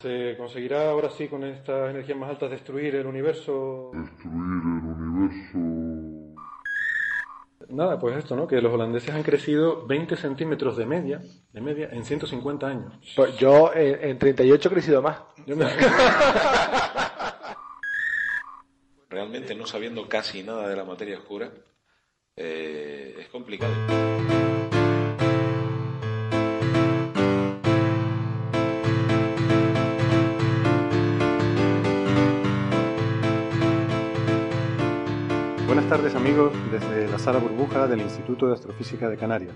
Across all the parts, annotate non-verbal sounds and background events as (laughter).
¿Se conseguirá ahora sí con estas energías más altas destruir el universo? destruir el universo. Nada, pues esto, ¿no? Que los holandeses han crecido 20 centímetros de media, de media en 150 años. Pues yo en, en 38 he crecido más. Yo me- (laughs) realmente no sabiendo casi nada de la materia oscura, eh, es complicado. Buenas tardes amigos desde la sala burbuja del Instituto de Astrofísica de Canarias.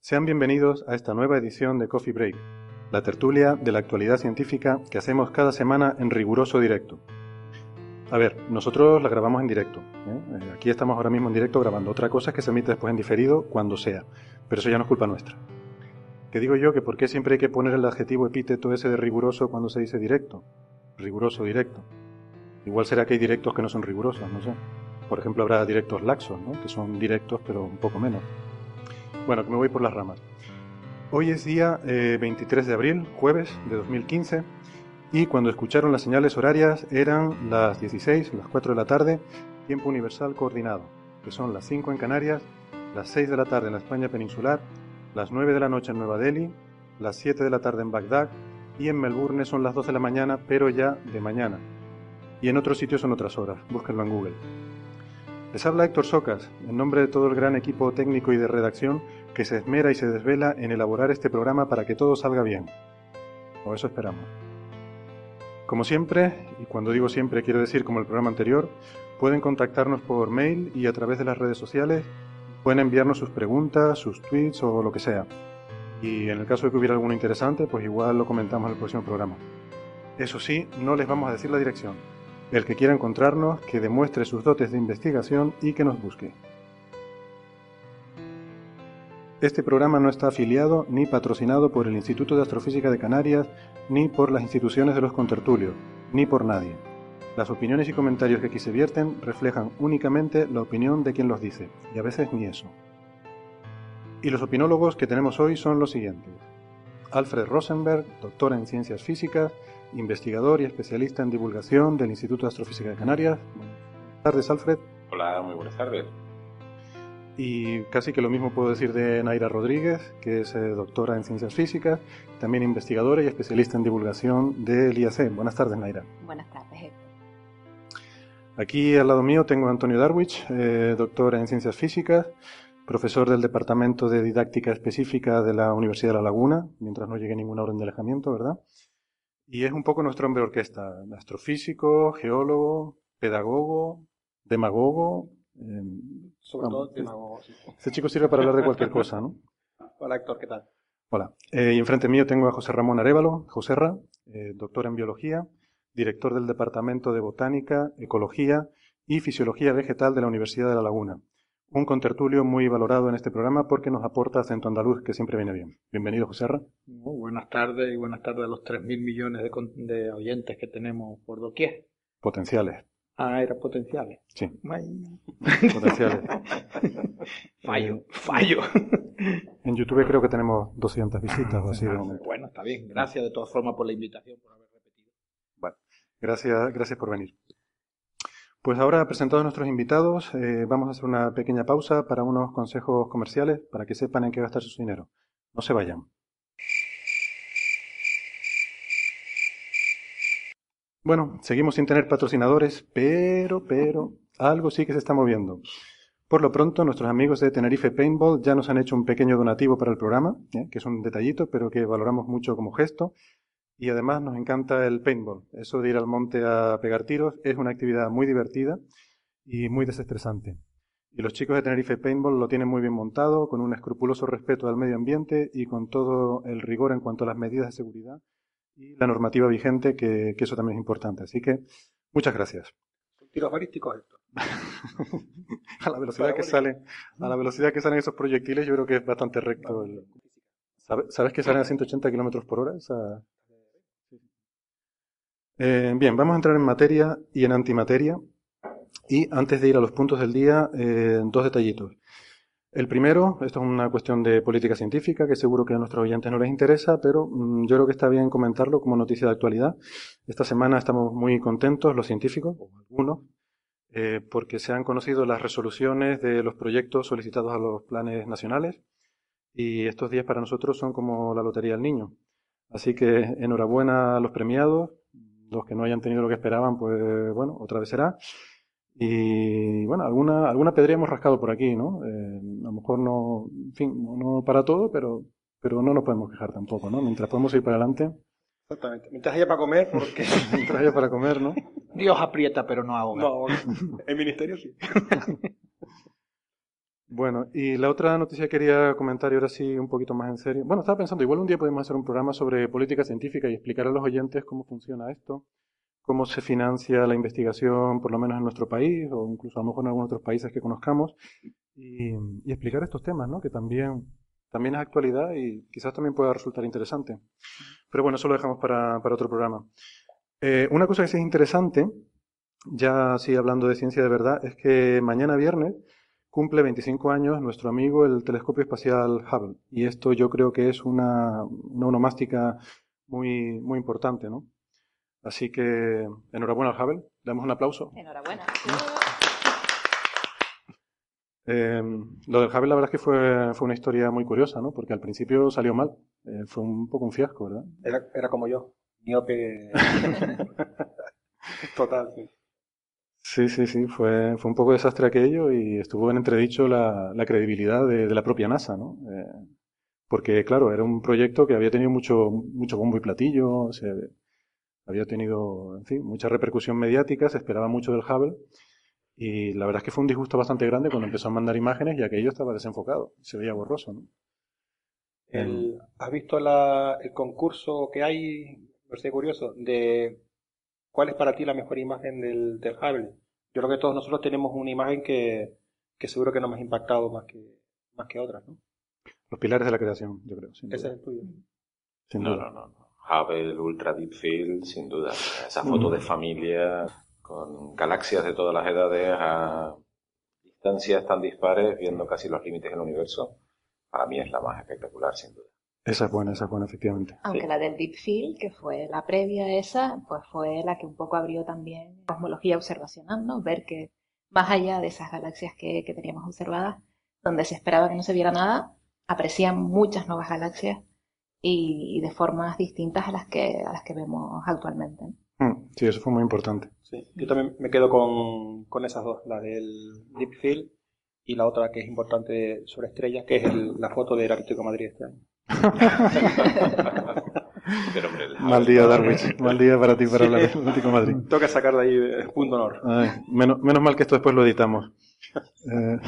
Sean bienvenidos a esta nueva edición de Coffee Break, la tertulia de la actualidad científica que hacemos cada semana en riguroso directo. A ver, nosotros la grabamos en directo. ¿eh? Eh, Aquí estamos ahora mismo en directo grabando. Otra cosa es que se emite después en diferido cuando sea, pero eso ya no es culpa nuestra. Que digo yo que por qué siempre hay que poner el adjetivo epíteto ese de riguroso cuando se dice directo. Riguroso, directo. Igual será que hay directos que no son rigurosos, no sé. Por ejemplo, habrá directos laxos, ¿no? que son directos pero un poco menos. Bueno, que me voy por las ramas. Hoy es día eh, 23 de abril, jueves de 2015, y cuando escucharon las señales horarias eran las 16, las 4 de la tarde, tiempo universal coordinado, que son las 5 en Canarias, las 6 de la tarde en la España peninsular, las 9 de la noche en Nueva Delhi, las 7 de la tarde en Bagdad, y en Melbourne son las 12 de la mañana, pero ya de mañana. Y en otros sitios son otras horas, búsquenlo en Google. Les habla Héctor Socas, en nombre de todo el gran equipo técnico y de redacción que se esmera y se desvela en elaborar este programa para que todo salga bien. O eso esperamos. Como siempre, y cuando digo siempre quiero decir como el programa anterior, pueden contactarnos por mail y a través de las redes sociales, pueden enviarnos sus preguntas, sus tweets o lo que sea. Y en el caso de que hubiera alguno interesante, pues igual lo comentamos en el próximo programa. Eso sí, no les vamos a decir la dirección. El que quiera encontrarnos, que demuestre sus dotes de investigación y que nos busque. Este programa no está afiliado ni patrocinado por el Instituto de Astrofísica de Canarias, ni por las instituciones de los contertulios, ni por nadie. Las opiniones y comentarios que aquí se vierten reflejan únicamente la opinión de quien los dice, y a veces ni eso. Y los opinólogos que tenemos hoy son los siguientes. Alfred Rosenberg, doctor en ciencias físicas, investigador y especialista en divulgación del Instituto de Astrofísica de Canarias. Buenas tardes, Alfred. Hola, muy buenas tardes. Y casi que lo mismo puedo decir de Naira Rodríguez, que es eh, doctora en ciencias físicas, también investigadora y especialista en divulgación del IAC. Buenas tardes, Naira. Buenas tardes, Héctor. Aquí al lado mío tengo a Antonio Darwich, eh, doctor en ciencias físicas, profesor del Departamento de Didáctica Específica de la Universidad de La Laguna, mientras no llegue ninguna orden de alejamiento, ¿verdad? Y es un poco nuestro hombre orquesta, astrofísico, geólogo, pedagogo, demagogo. eh, Sobre todo demagogo, sí. Este chico sirve para hablar de cualquier cosa, ¿no? (laughs) Hola Héctor, ¿qué tal? Hola. Eh, y enfrente mío tengo a José Ramón Arevalo, Joserra, eh, doctor en biología, director del Departamento de Botánica, Ecología y Fisiología Vegetal de la Universidad de La Laguna. Un contertulio muy valorado en este programa porque nos aporta acento andaluz que siempre viene bien. Bienvenido, Joserra. Muy buenas tardes y buenas tardes a los 3.000 millones de, oyentes que tenemos por doquier. Potenciales. Ah, eran potenciales. Sí, potenciales. (laughs) fallo, fallo. En YouTube creo que tenemos 200 visitas o así de momento. Bueno, está bien. Gracias de todas formas por la invitación, por haber repetido. Bueno, gracias, gracias por venir. Pues ahora, presentados nuestros invitados, eh, vamos a hacer una pequeña pausa para unos consejos comerciales para que sepan en qué gastar su dinero. No se vayan. Bueno, seguimos sin tener patrocinadores, pero, pero, algo sí que se está moviendo. Por lo pronto, nuestros amigos de Tenerife Paintball ya nos han hecho un pequeño donativo para el programa, que es un detallito, pero que valoramos mucho como gesto. Y además nos encanta el paintball. Eso de ir al monte a pegar tiros es una actividad muy divertida y muy desestresante. Y los chicos de Tenerife Paintball lo tienen muy bien montado, con un escrupuloso respeto al medio ambiente y con todo el rigor en cuanto a las medidas de seguridad y la normativa vigente, que, que eso también es importante. Así que muchas gracias. Son tiros balísticos estos. (laughs) a la velocidad que sale, a la velocidad que salen esos proyectiles, yo creo que es bastante recto. el- ¿Sabe- ¿Sabes que salen a 180 kilómetros por hora? Esa- Eh, bien, vamos a entrar en materia y en antimateria. Y antes de ir a los puntos del día, eh, dos detallitos. El primero, esto es una cuestión de política científica que seguro que a nuestros oyentes no les interesa, pero mm, yo creo que está bien comentarlo como noticia de actualidad. Esta semana estamos muy contentos, los científicos, o algunos, eh, porque se han conocido las resoluciones de los proyectos solicitados a los planes nacionales y estos días para nosotros son como la lotería del niño. Así que enhorabuena a los premiados, los que no hayan tenido lo que esperaban, pues bueno, otra vez será. Y bueno, alguna, alguna pedría hemos rascado por aquí, ¿no? Eh, a lo mejor no, en fin, no, no para todo, pero, pero no nos podemos quejar tampoco, ¿no? Mientras podemos ir para adelante, Exactamente. Mientras haya para comer, porque... (laughs) mientras haya para comer, ¿no? Dios aprieta pero no ahoga. no, el ministerio sí. (laughs) Bueno, y la otra noticia que quería comentar, y ahora sí un poquito más en serio. Bueno, estaba pensando, igual un día podemos hacer un programa sobre política científica y explicar a los oyentes cómo funciona esto, cómo se financia la investigación, por lo menos en nuestro país, o incluso a lo mejor en algunos otros países que conozcamos, y, y explicar estos temas, ¿no? Que también, también es actualidad y quizás también pueda resultar interesante. Pero bueno, eso lo dejamos para, para otro programa. Eh, una cosa que sí es interesante, ya así hablando de ciencia de verdad, es que mañana viernes cumple 25 años nuestro amigo el telescopio espacial Hubble. Y esto yo creo que es una, una onomástica muy, muy importante, ¿no? Así que enhorabuena al Hubble. Le damos un aplauso. Enhorabuena. Eh, lo del Hubble la verdad es que fue, fue una historia muy curiosa, ¿no? Porque al principio salió mal. Eh, fue un poco un fiasco, ¿verdad? Era, era como yo, miope. (laughs) Total, sí. Sí, sí, sí, fue, fue un poco desastre aquello y estuvo en entredicho la, la credibilidad de, de la propia NASA, ¿no? Eh, porque, claro, era un proyecto que había tenido mucho, mucho bombo y platillo, se, había tenido, en fin, mucha repercusión mediática, se esperaba mucho del Hubble y la verdad es que fue un disgusto bastante grande cuando empezó a mandar imágenes y aquello estaba desenfocado, se veía borroso, ¿no? El- ¿Has visto la- el concurso que hay, no sé, curioso, de cuál es para ti la mejor imagen del, del Hubble? Yo creo que todos nosotros tenemos una imagen que, que seguro que nos ha impactado más que, más que otras, ¿no? Los pilares de la creación, yo creo. Sin Ese duda. es el tuyo. Sin No, duda. no, no. no. Hubble, Ultra Deep Field, sin duda. Esa foto de familia con galaxias de todas las edades a distancias tan dispares, viendo casi los límites del universo, para mí es la más espectacular, sin duda. Esa es buena, esa es buena, efectivamente. Aunque la del Deep Field, que fue la previa a esa, pues fue la que un poco abrió también cosmología observacional, ¿no? Ver que más allá de esas galaxias que, que teníamos observadas, donde se esperaba que no se viera nada, aparecían muchas nuevas galaxias y, y de formas distintas a las que, a las que vemos actualmente. ¿no? Mm, Sí, eso fue muy importante. Sí. Yo también me quedo con, con esas dos, la del Deep Field y la otra que es importante sobre estrellas, que es el- la foto del de Madrid este año. Pero, hombre, Mal día, Darwich. Mal día para ti para Sí. hablar del Atlético de Madrid. Toca sacar de ahí eh, punto honor. Ay, menos, menos mal que esto después lo editamos. (laughs) Eh,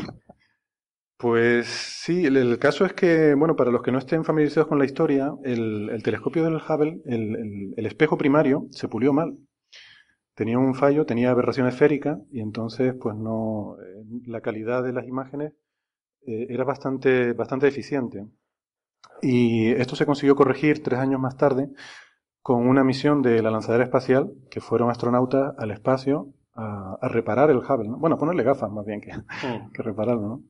pues sí, el, el caso es que, bueno, para los que no estén familiarizados con la historia, el, el telescopio del Hubble, el, el- el espejo primario, se pulió mal. Tenía un fallo, tenía aberración esférica y entonces, pues no, eh, la calidad de las imágenes eh, era bastante, bastante deficiente. Y esto se consiguió corregir tres años más tarde con una misión de la lanzadera espacial que fueron astronautas al espacio a, a reparar el Hubble. ¿no? Bueno, a ponerle gafas más bien que, (laughs) que repararlo, ¿no?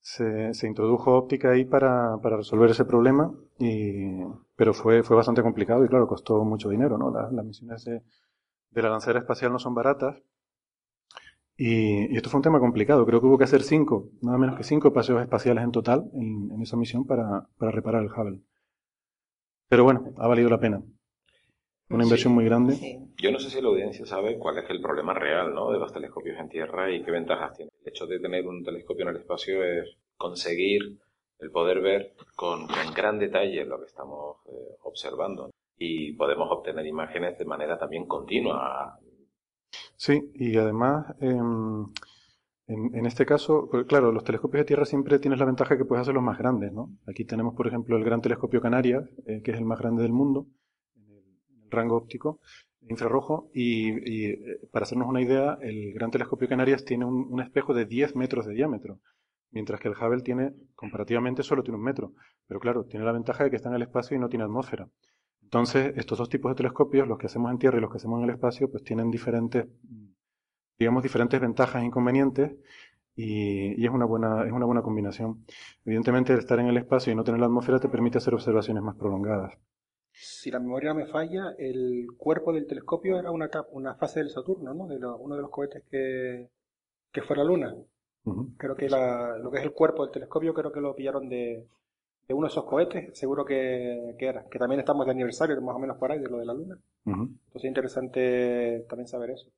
Se, se introdujo óptica ahí para, para resolver ese problema, y, pero fue, fue bastante complicado y claro, costó mucho dinero, ¿no? Las, las misiones de, de la lanzadera espacial no son baratas. Y, y esto fue un tema complicado. Creo que hubo que hacer cinco, nada menos que cinco paseos espaciales en total en, en esa misión para, para reparar el Hubble. Pero bueno, ha valido la pena. Una inversión muy grande. Sí. Yo no sé si la audiencia sabe cuál es el problema real ¿no? de los telescopios en Tierra y qué ventajas tiene. El hecho de tener un telescopio en el espacio es conseguir el poder ver con, con gran detalle lo que estamos eh, observando. y podemos obtener imágenes de manera también continua. Sí, y además, em, en, este caso, pues, claro, los telescopios de Tierra siempre tienes la ventaja que puedes hacerlos más grandes, ¿no? Aquí tenemos, por ejemplo, el Gran Telescopio Canarias, eh, que es el más grande del mundo, en el, rango óptico infrarrojo, y, y, eh, para hacernos una idea, el Gran Telescopio Canarias tiene un, un espejo de 10 metros de diámetro mientras que el Hubble tiene, comparativamente, solo tiene un metro. Pero claro, tiene la ventaja de que está en el espacio y no tiene atmósfera. Entonces, estos dos tipos de telescopios, los que hacemos en Tierra y los que hacemos en el espacio, pues tienen diferentes, digamos, diferentes ventajas e inconvenientes y, y, es, una buena, es una buena combinación. Evidentemente, el estar en el espacio y no tener la atmósfera te permite hacer observaciones más prolongadas. Si la memoria no me falla, el cuerpo del telescopio era una, una fase del Saturno, ¿no? De lo, uno de los cohetes que, que fue la Luna. Creo que la, lo que es el cuerpo del telescopio, creo que lo pillaron de, de uno de esos cohetes, seguro que, que, era. Que también estamos de aniversario, más o menos por ahí, de lo de la Luna. Entonces es interesante también saber eso.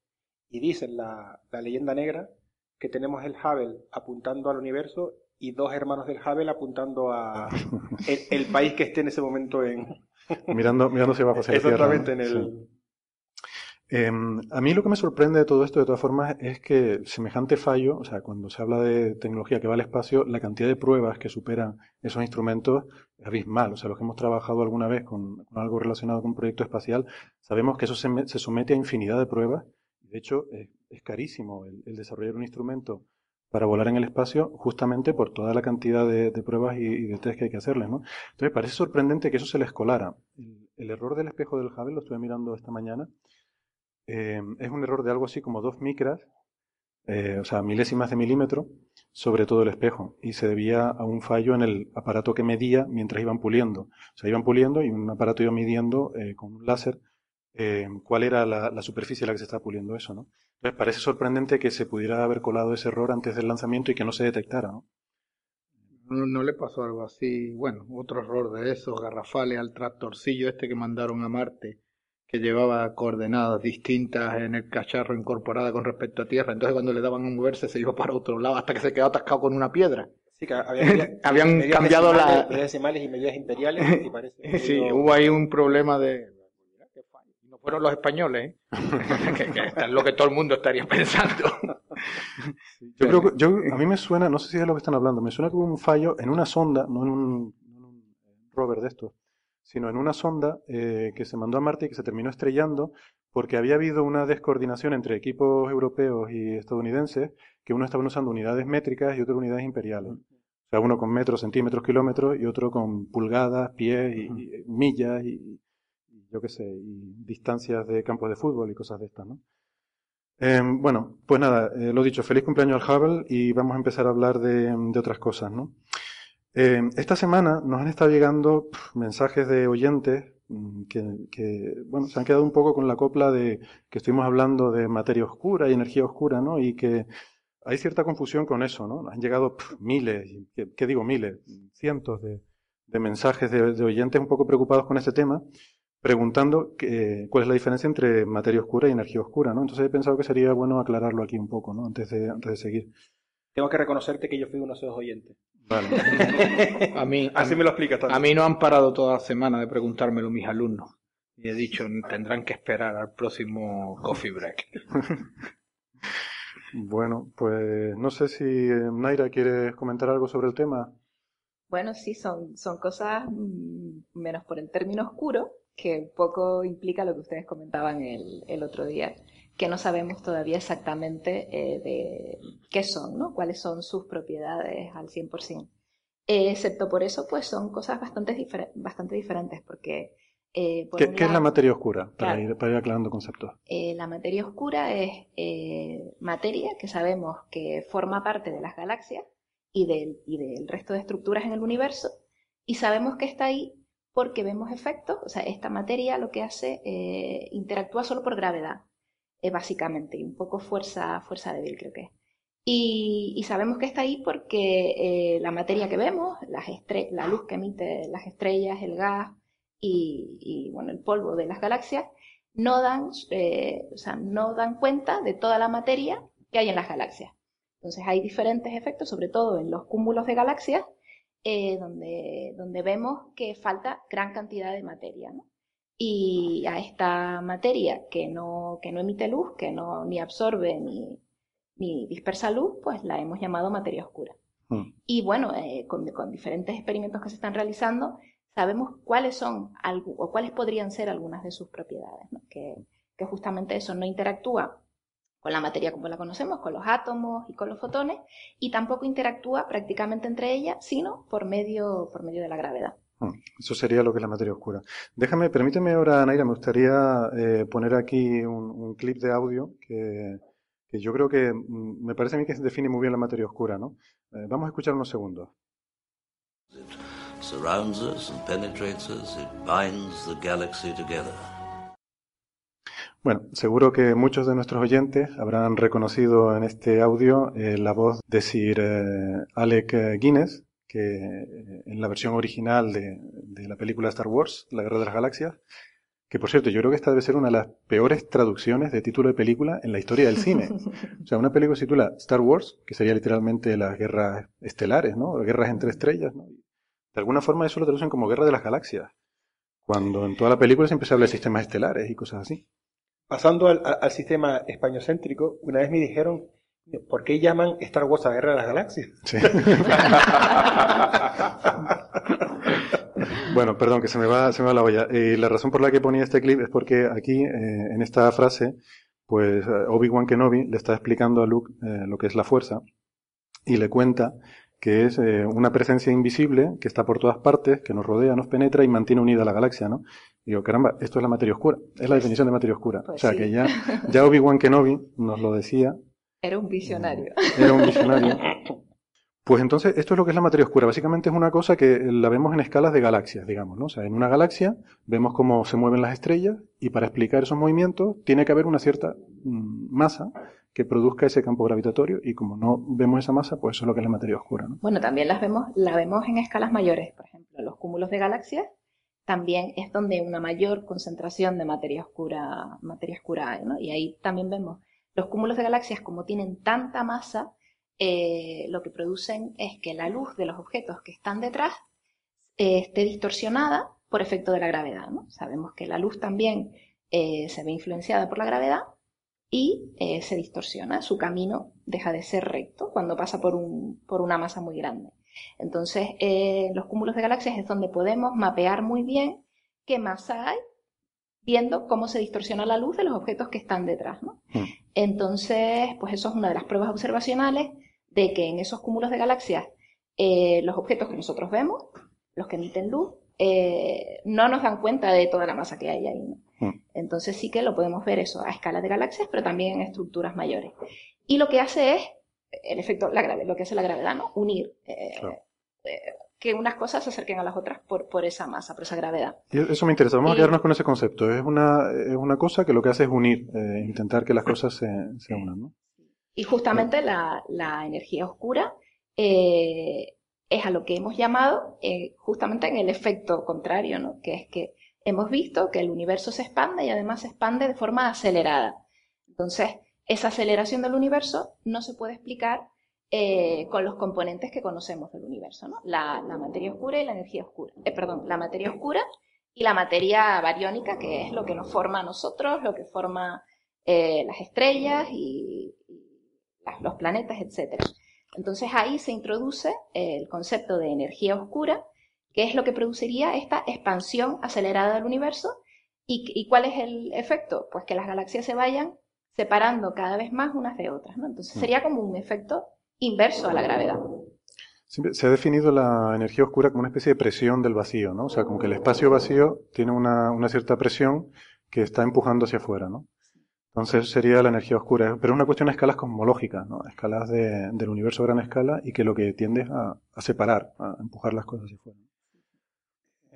Y dicen la, la leyenda negra que tenemos el Hubble apuntando al universo y dos hermanos del Hubble apuntando a (laughs) el, el país que esté en ese momento en... mirando, mirándose bajo hacia Exactamente, tierra, en el... Sí. Eh, a mí lo que me sorprende de todo esto, de todas formas, es que semejante fallo, o sea, cuando se habla de tecnología que va al espacio, la cantidad de pruebas que superan esos instrumentos es abismal. O sea, los que hemos trabajado alguna vez con, con algo relacionado con un proyecto espacial, sabemos que eso se, somete a infinidad de pruebas. De hecho, es, carísimo el, desarrollar un instrumento para volar en el espacio justamente por toda la cantidad de, pruebas y, y, de test que hay que hacerles, ¿no? Entonces, parece sorprendente que eso se les colara. El, el error del espejo del Hubble, lo estuve mirando esta mañana, eh, es un error de algo así como dos micras, eh, o sea, milésimas de milímetro, sobre todo el espejo. Y se debía a un fallo en el aparato que medía mientras iban puliendo. O sea, iban puliendo y un aparato iba midiendo eh, con un láser cuál era la, superficie a la que se estaba puliendo eso, ¿no? Entonces parece sorprendente que se pudiera haber colado ese error antes del lanzamiento y que no se detectara, ¿no? No, no le pasó algo así, bueno, otro error de esos garrafales al tractorcillo este que mandaron a Marte que llevaba coordenadas distintas en el cacharro incorporada con respecto a tierra. Entonces cuando le daban a moverse se iba para otro lado hasta que se quedó atascado con una piedra. Sí, que había, (laughs) habían medidas cambiado la... Medidas decimales y medidas imperiales. Y (laughs) parece sí, medio... hubo ahí un problema de... No fueron los españoles, ¿eh? (laughs) que, que es lo que todo el mundo estaría pensando. yo creo que, yo, a mí me suena, no sé si es lo que están hablando, me suena que hubo un fallo en una sonda, no en un, en un rover de estos, sino en una sonda eh, que se mandó a Marte y que se terminó estrellando porque había habido una descoordinación entre equipos europeos y estadounidenses, que uno estaban usando unidades métricas y otro unidades imperiales. O sea, uno con metros, centímetros, kilómetros y otro con pulgadas, pies y, y millas y, y, yo qué sé, y distancias de campos de fútbol y cosas de estas, ¿no? Eh, bueno, pues nada, eh, lo dicho, feliz cumpleaños al Hubble y vamos a empezar a hablar de, de otras cosas, ¿no? Eh, esta semana nos han estado llegando mensajes de oyentes mmm, que, bueno, se han quedado un poco con la copla de que estuvimos hablando de materia oscura y energía oscura, ¿no? Y que hay cierta confusión con eso, ¿no? Han llegado miles, ¿qué, ¿qué, digo miles? Cientos de, mensajes de, oyentes un poco preocupados con este tema, preguntando cuál es la diferencia entre materia oscura y energía oscura, ¿no? Entonces he pensado que sería bueno aclararlo aquí un poco, ¿no? Antes de, antes de seguir. Tengo que reconocerte que yo fui uno de esos oyentes. Vale. (laughs) a mí, Así a, me lo explicas también. A mí no han parado toda la semana de preguntármelo mis alumnos. Y he dicho, tendrán que esperar al próximo coffee break. (laughs) bueno, pues no sé si eh, Naira quieres comentar algo sobre el tema. Bueno, sí, son, son cosas mmm, menos por el término oscuro, que un poco implica lo que ustedes comentaban el, el otro día, que no sabemos todavía exactamente eh, de qué son, ¿no? cuáles son sus propiedades al 100%. Eh, excepto por eso, pues son cosas bastante, difer bastante diferentes, porque... Eh, por ¿Qué, lado, ¿Qué, es la materia oscura? Para, claro, ir, para ir aclarando conceptos. Eh, la materia oscura es materia que sabemos que forma parte de las galaxias y del, y del resto de estructuras en el universo, y sabemos que está ahí porque vemos efectos, o sea, esta materia lo que hace interactúa solo por gravedad, eh, básicamente, y un poco fuerza, fuerza débil creo que es. Y, y, sabemos que está ahí porque eh, la materia que vemos, las la luz que emite las estrellas, el gas y, bueno, el polvo de las galaxias, no dan, eh, o sea, no dan cuenta de toda la materia que hay en las galaxias. Entonces hay diferentes efectos, sobre todo en los cúmulos de galaxias, eh, donde, donde vemos que falta gran cantidad de materia. Y a esta materia que no, que no emite luz, que no ni absorbe ni, ni dispersa luz, pues la hemos llamado materia oscura. Mm. Y bueno, eh, con, con diferentes experimentos que se están realizando, sabemos cuáles son o cuáles podrían ser algunas de sus propiedades, ¿no? que, que justamente eso no interactúa con la materia como la conocemos, con los átomos y con los fotones, y tampoco interactúa prácticamente entre ellas, sino por medio, por medio de la gravedad. Mm, Eso sería lo que es la materia oscura. Déjame, permíteme ahora, Naira, me gustaría eh, poner aquí un, un clip de audio que, que yo creo que mm, me parece a mí que define muy bien la materia oscura, ¿no? Eh, vamos a escuchar unos segundos. surrounds us and penetrates us, it binds the galaxy together. Bueno, seguro que muchos de nuestros oyentes habrán reconocido en este audio eh, la voz de Sir Alec Guinness, que eh, en la versión original de, de la película Star Wars, La Guerra de las Galaxias, que por cierto, yo creo que esta debe ser una de las peores traducciones de título de película en la historia del cine. (laughs) O sea, una película se titula Star Wars, que sería literalmente las guerras estelares, ¿no? O guerras entre estrellas, ¿no? De alguna forma eso lo traducen como Guerra de las Galaxias, cuando en toda la película siempre se habla de sistemas estelares y cosas así. Pasando al, al- al sistema españocéntrico, una vez me dijeron, ¿por qué llaman Star Wars a Guerra de las Galaxias? Sí. (laughs) Bueno, perdón, que se me va, se me va la olla. Y la razón por la que ponía este clip es porque aquí, eh, en esta frase, pues eh, Obi-Wan Kenobi le está explicando a Luke eh, lo que es la fuerza y le cuenta que es eh, una presencia invisible que está por todas partes, que nos rodea, nos penetra y mantiene unida la galaxia, ¿no? Y digo, caramba, esto es la materia oscura. Es la definición de materia oscura. Pues o sea, sí. que ya, ya Obi-Wan Kenobi nos lo decía Era un visionario. era un visionario. Pues entonces, esto es lo que es la materia oscura. Básicamente es una cosa que la vemos en escalas de galaxias, digamos, ¿no? O sea, en una galaxia vemos cómo se mueven las estrellas y para explicar esos movimientos tiene que haber una cierta mm, masa que produzca ese campo gravitatorio y como no vemos esa masa, pues eso es lo que es la materia oscura, ¿no? Bueno, también las vemos, la vemos en escalas mayores, por ejemplo, los cúmulos de galaxias también es donde una mayor concentración de materia oscura, materia oscura hay, ¿no? Y ahí también vemos los cúmulos de galaxias como tienen tanta masa, eh, lo que producen es que la luz de los objetos que están detrás eh, esté distorsionada por efecto de la gravedad. Sabemos que la luz también eh, se ve influenciada por la gravedad y se distorsiona, su camino deja de ser recto cuando pasa por, un, por una masa muy grande. Entonces, los cúmulos de galaxias es donde podemos mapear muy bien qué masa hay, viendo cómo se distorsiona la luz de los objetos que están detrás. ¿no? Mm. Entonces, pues eso es una de las pruebas observacionales de que en esos cúmulos de galaxias eh, los objetos que nosotros vemos, los que emiten luz, eh, no nos dan cuenta de toda la masa que hay ahí. ¿no? Mm. Entonces sí que lo podemos ver eso a escala de galaxias, pero también en estructuras mayores. Y lo que hace es el efecto, la grave, lo que hace la gravedad, ¿no? Unir eh, Claro. Que unas cosas se acerquen a las otras por, por esa masa, por esa gravedad. Y eso me interesa. Vamos a quedarnos con ese concepto. Es una, es una cosa que lo que hace es unir, eh, intentar que las cosas se, se unan, ¿no? Y justamente la, la energía oscura eh, es a lo que hemos llamado eh, justamente en el efecto contrario, ¿no? Que es que hemos visto que el universo se expande y además se expande de forma acelerada. Entonces, esa aceleración del universo no se puede explicar eh, con los componentes que conocemos del universo, ¿no? La, la materia oscura y la energía oscura. Eh, perdón, la materia oscura y la materia bariónica, que es lo que nos forma a nosotros, lo que forma eh, las estrellas y, las- los planetas, etc. Entonces ahí se introduce el concepto de energía oscura, que es lo que produciría esta expansión acelerada del universo. ¿Y, y cuál es el efecto? Pues que las galaxias se vayan separando cada vez más unas de otras. ¿no? Entonces sería como un efecto inverso a la gravedad. Siempre se ha definido la energía oscura como una especie de presión del vacío, ¿no? O sea, como que el espacio vacío tiene una, una cierta presión que está empujando hacia afuera, ¿no? Entonces sería la energía oscura, pero es una cuestión a escalas cosmológicas, ¿no? A escalas de- del universo a gran escala y que lo que tiende es a, a separar, a empujar las cosas hacia afuera.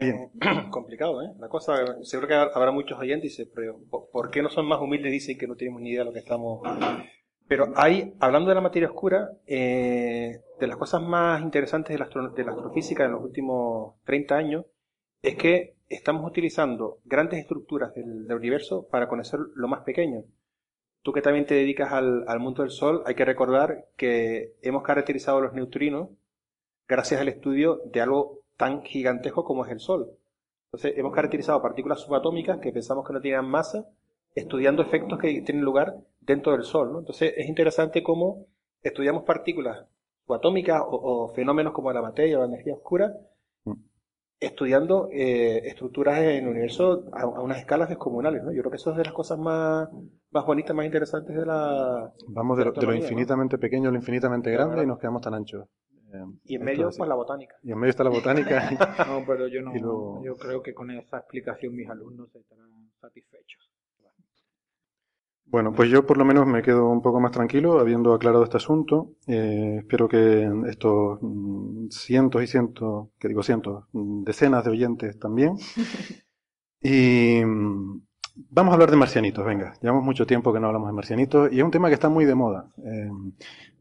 Bien. Eh, (clears throat) complicado, ¿eh? La cosa, seguro que habrá muchos oyentes y dicen, pero ¿por- ¿por qué no son más humildes? Dicen que no tenemos ni idea de lo que estamos... Pero hay, hablando de la materia oscura, eh, de las cosas más interesantes de la, de la astrofísica en los últimos 30 años, es que estamos utilizando grandes estructuras del, universo para conocer lo más pequeño. Tú que también te dedicas al, al mundo del Sol, hay que recordar que hemos caracterizado los neutrinos gracias al estudio de algo tan gigantesco como es el Sol. Entonces, hemos caracterizado partículas subatómicas que pensamos que no tienen masa, estudiando efectos que tienen lugar dentro del Sol. ¿no? Entonces, es interesante cómo estudiamos partículas o, o fenómenos como la materia o la energía oscura, estudiando eh, estructuras en el universo a, a unas escalas descomunales. ¿no? Yo creo que eso es de las cosas más, más bonitas, más interesantes de la. Vamos de, lo- de lo infinitamente pequeño a lo infinitamente grande y nos quedamos tan anchos. Eh, Y en medio, pues la botánica. Y en medio está la botánica. (laughs) No, pero yo no. (laughs) Luego- Yo creo que con esa explicación mis alumnos estarán satisfechos. Bueno, pues yo por lo menos me quedo un poco más tranquilo habiendo aclarado este asunto. Eh, espero que estos mm, cientos y cientos, que digo cientos, mm, decenas de oyentes también. (laughs) Y mm, vamos a hablar de marcianitos, venga. Llevamos mucho tiempo que no hablamos de marcianitos y es un tema que está muy de moda. Eh,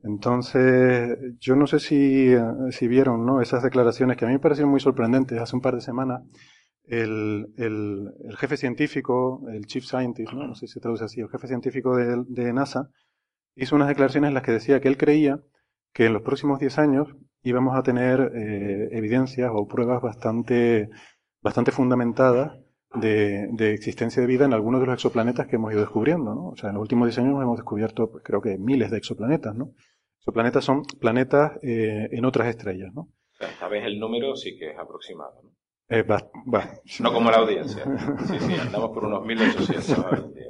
entonces, yo no sé si, eh, si vieron ¿no? esas declaraciones que a mí me parecieron muy sorprendentes hace un par de semanas. El, el, jefe científico, el chief scientist, ¿no? no sé si se traduce así, el jefe científico de, de NASA, hizo unas declaraciones en las que decía que él creía que en los próximos 10 años íbamos a tener eh, evidencias o pruebas bastante, bastante fundamentadas de, de existencia de vida en algunos de los exoplanetas que hemos ido descubriendo, ¿no? O sea, en los últimos 10 años hemos descubierto, pues, creo que miles de exoplanetas, ¿no? Exoplanetas son planetas eh, en otras estrellas, ¿no? O sea, el número sí que es aproximado. ¿no? Eh, va- va. No como la audiencia. Sí, sí, andamos por unos 1800 ahora en día.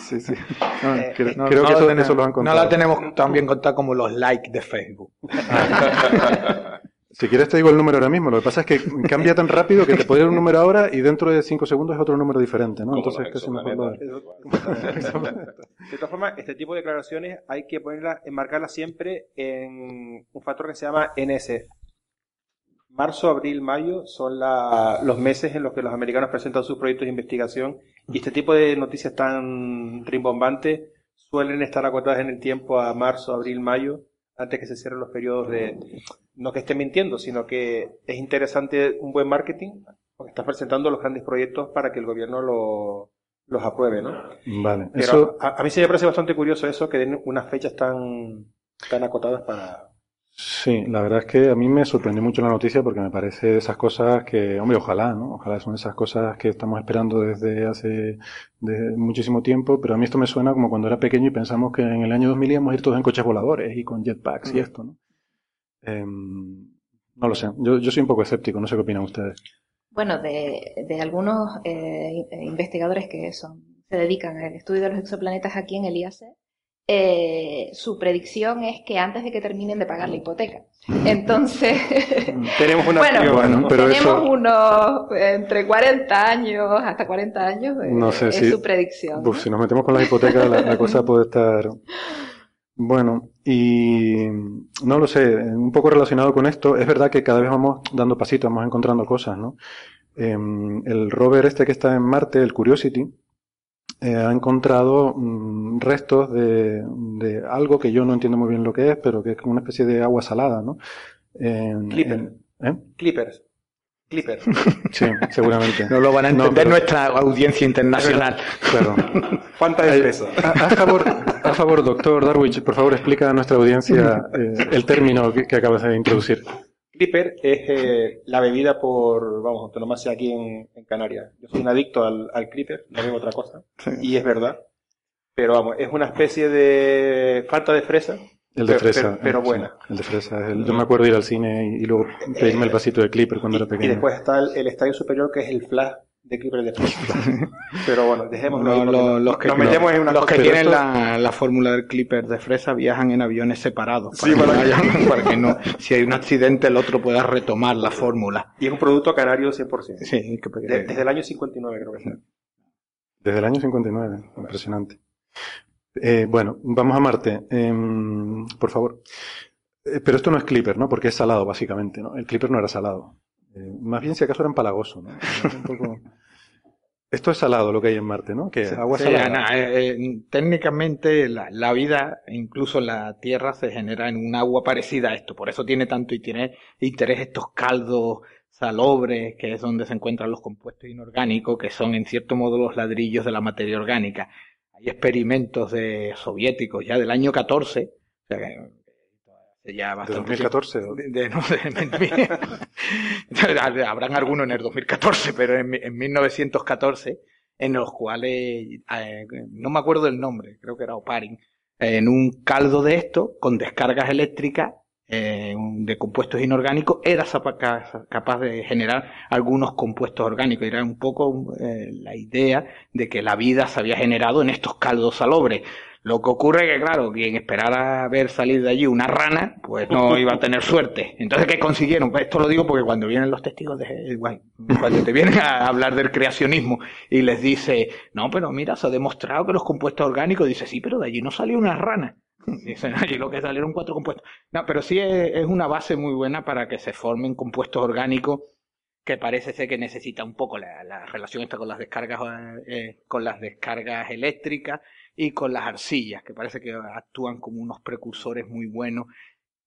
Sí, sí. No, Eh, creo, no- creo no que la eso, tenemos- eso lo han No contado. la tenemos tan bien contada como los likes de Facebook. (laughs) Si quieres te digo el número ahora mismo. Lo que pasa es que cambia tan rápido que te puede dar un número ahora y dentro de 5 segundos es otro número diferente, ¿no? Como Entonces casi mejor (laughs) De todas formas, este tipo de declaraciones hay que ponerlas, enmarcarlas siempre en un factor que se llama NS. Marzo, abril, mayo son la- los meses en los que los americanos presentan sus proyectos de investigación y este tipo de noticias tan rimbombantes suelen estar acotadas en el tiempo a marzo, abril, mayo, antes que se cierren los periodos de... No que esté mintiendo, sino que es interesante un buen marketing, porque estás presentando los grandes proyectos para que el gobierno lo- los apruebe, ¿no? Vale. Pero Eso, a, a mí sí me parece bastante curioso eso, que den unas fechas tan, tan acotadas para... sí, la verdad es que a mí me sorprendió mucho la noticia porque me parece de esas cosas que, hombre, ojalá, ¿no? Ojalá son esas cosas que estamos esperando desde hace de muchísimo tiempo, pero a mí esto me suena como cuando era pequeño y pensamos que en el año 2000 íbamos a ir todos en coches voladores y con jetpacks y esto, ¿no? Em, no lo sé. Yo, yo soy un poco escéptico, no sé qué opinan ustedes. Bueno, de, de algunos eh, investigadores que son, se dedican al estudio de los exoplanetas aquí en el IAC, eh, su predicción es que antes de que terminen de pagar la hipoteca. Entonces, Tenemos una bueno, opción, Bueno, ¿no? pero tenemos eso- unos entre 40 años hasta 40 años, eh, No sé es si- su predicción. Si nos metemos con las hipotecas, la, la cosa puede estar. Bueno, y no lo sé, un poco relacionado con esto, es verdad que cada vez vamos dando pasitos, vamos encontrando cosas, ¿no? Em, el rover este que está en Marte, el Curiosity, eh, ha encontrado mm, restos de, de algo que yo no entiendo muy bien lo que es, pero que es como una especie de agua salada, ¿no? En- Clipper. en- ¿eh? Clippers. Clippers. (laughs) Sí, seguramente. No lo van a No, entender pero- nuestra audiencia internacional. (laughs) Claro. ¿Cuánta es eso? A, a favor, a favor, doctor Darwich, por favor explica a nuestra audiencia (laughs) eh, el término que, que acabas de introducir. Clipper es eh, la bebida por, vamos, autonomasia aquí en, en Canarias. Yo soy un adicto al, al Clipper, no bebo otra cosa. Y es verdad. Pero vamos, es una especie de falta de fresa. El de pero- fresa. Pero, pero eh, sí, buena. el de fresa. el- yo me acuerdo ir al cine y, y luego pedirme el vasito de Clipper cuando era Y pequeño. después está el, el estadio superior que es el flash de Clipper de fresa. pero bueno, dejémoslo. Los, que, nos metemos en una los que tienen la, la fórmula del Clipper de fresa viajan en aviones separados. Sí, para, para que, no haya- (laughs) para que no, si hay un accidente, el otro pueda retomar la fórmula. Y es un producto canario 100%. Sí, que- De- desde el año 59 creo que es. Desde el año 59, impresionante. Eh, bueno, vamos a Marte. Em, por favor. Eh, pero esto no es Clipper, ¿no? Porque es salado, básicamente, ¿no? El Clipper no era salado. Eh, más bien, si acaso, era empalagoso, ¿no? (laughs) Un poco- Esto es salado lo que hay en Marte, ¿no? Que agua Sí, salada. Eh, eh, técnicamente la, la vida, incluso la Tierra, se genera en un agua parecida a esto. Por eso tiene tanto y tiene interés estos caldos salobres, que es donde se encuentran los compuestos inorgánicos, que son en cierto modo los ladrillos de la materia orgánica. Hay experimentos de soviéticos ya del año 14, o sea, Ya ¿De bastante 2014? tiempo. De- de- no, de- Habrán algunos en el 2014, pero en, en 1914, en los cuales, eh, no me acuerdo el nombre, creo que era Oparin, en un caldo de esto, con descargas eléctricas eh, de compuestos inorgánicos, era capaz de generar algunos compuestos orgánicos. Era un poco eh, la idea de que la vida se había generado en estos caldos salobres. Lo que ocurre es que, claro, quien esperara ver salir de allí una rana, pues no (laughs) iba a tener suerte. Entonces, ¿qué consiguieron? Pues esto lo digo porque cuando vienen los testigos de cuando te vienen a hablar del creacionismo y les dice, no, pero mira, se ha demostrado que los compuestos orgánicos, dice, sí, pero de allí no salió una rana. (laughs) Dicen, allí lo que salieron cuatro compuestos. No, pero sí es, es una base muy buena para que se formen compuestos orgánicos que parece ser que necesita un poco la, la relación esta con las descargas eh, con las descargas eléctricas y con las arcillas que parece que actúan como unos precursores muy buenos.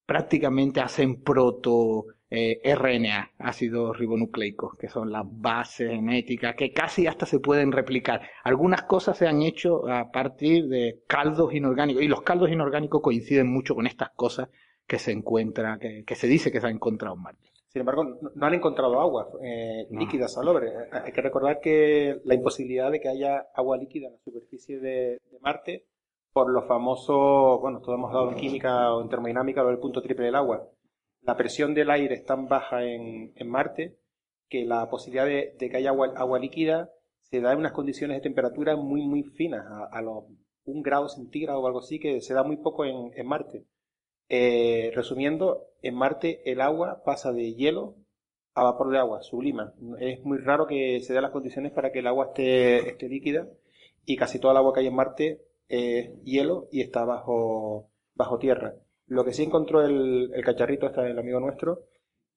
Prácticamente hacen proto eh, RNA ácidos ribonucleicos que son las bases genéticas que casi hasta se pueden replicar. Algunas cosas se han hecho a partir de caldos inorgánicos y los caldos inorgánicos coinciden mucho con estas cosas que se encuentra que, que se dice que se ha encontrado en Marte Sin embargo, no, han encontrado agua eh, No. líquida salobre. Eh, Hay que recordar que la imposibilidad de que haya agua líquida en la superficie de, de Marte, por lo famoso, bueno, todos hemos dado en química o en termodinámica lo del punto triple del agua. La presión del aire es tan baja en, en Marte que la posibilidad de, de que haya agua, agua líquida se da en unas condiciones de temperatura muy, muy finas, a, a los un grado centígrado o algo así, que se da muy poco en, en Marte. Eh, resumiendo, en Marte el agua pasa de hielo a vapor de agua, sublima. Es muy raro que se den las condiciones para que el agua esté, líquida y casi toda el agua que hay en Marte es hielo y está bajo, tierra. Lo que sí encontró el, el cacharrito, este el amigo nuestro,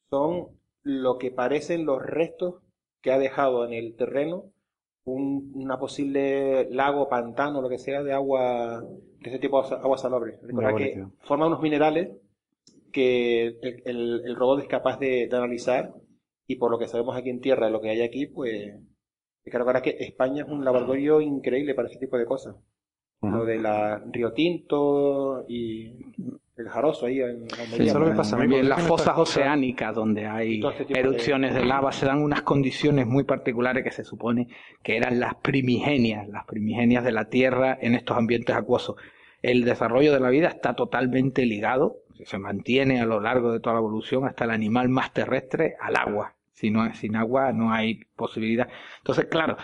son lo que parecen los restos que ha dejado en el terreno un- una posible lago, pantano, lo que sea, de agua, de ese tipo de agua salobre. Recordad que forma unos minerales que el, el- el robot es capaz de, de analizar y por lo que sabemos aquí en tierra, lo que hay aquí, pues recordar que España es un laboratorio increíble para ese tipo de cosas. Lo de la Río Tinto y el Jaroso ahí en la Sí. Eso es lo que pasa porque las fosas oceánicas donde hay este tipo de- erupciones de lava se dan unas condiciones muy particulares que se supone que eran las primigenias, las primigenias de la Tierra en estos ambientes acuosos. El desarrollo de la vida está totalmente ligado, se mantiene a lo largo de toda la evolución hasta el animal más terrestre al agua. Si no, sin agua no hay posibilidad. Entonces, claro,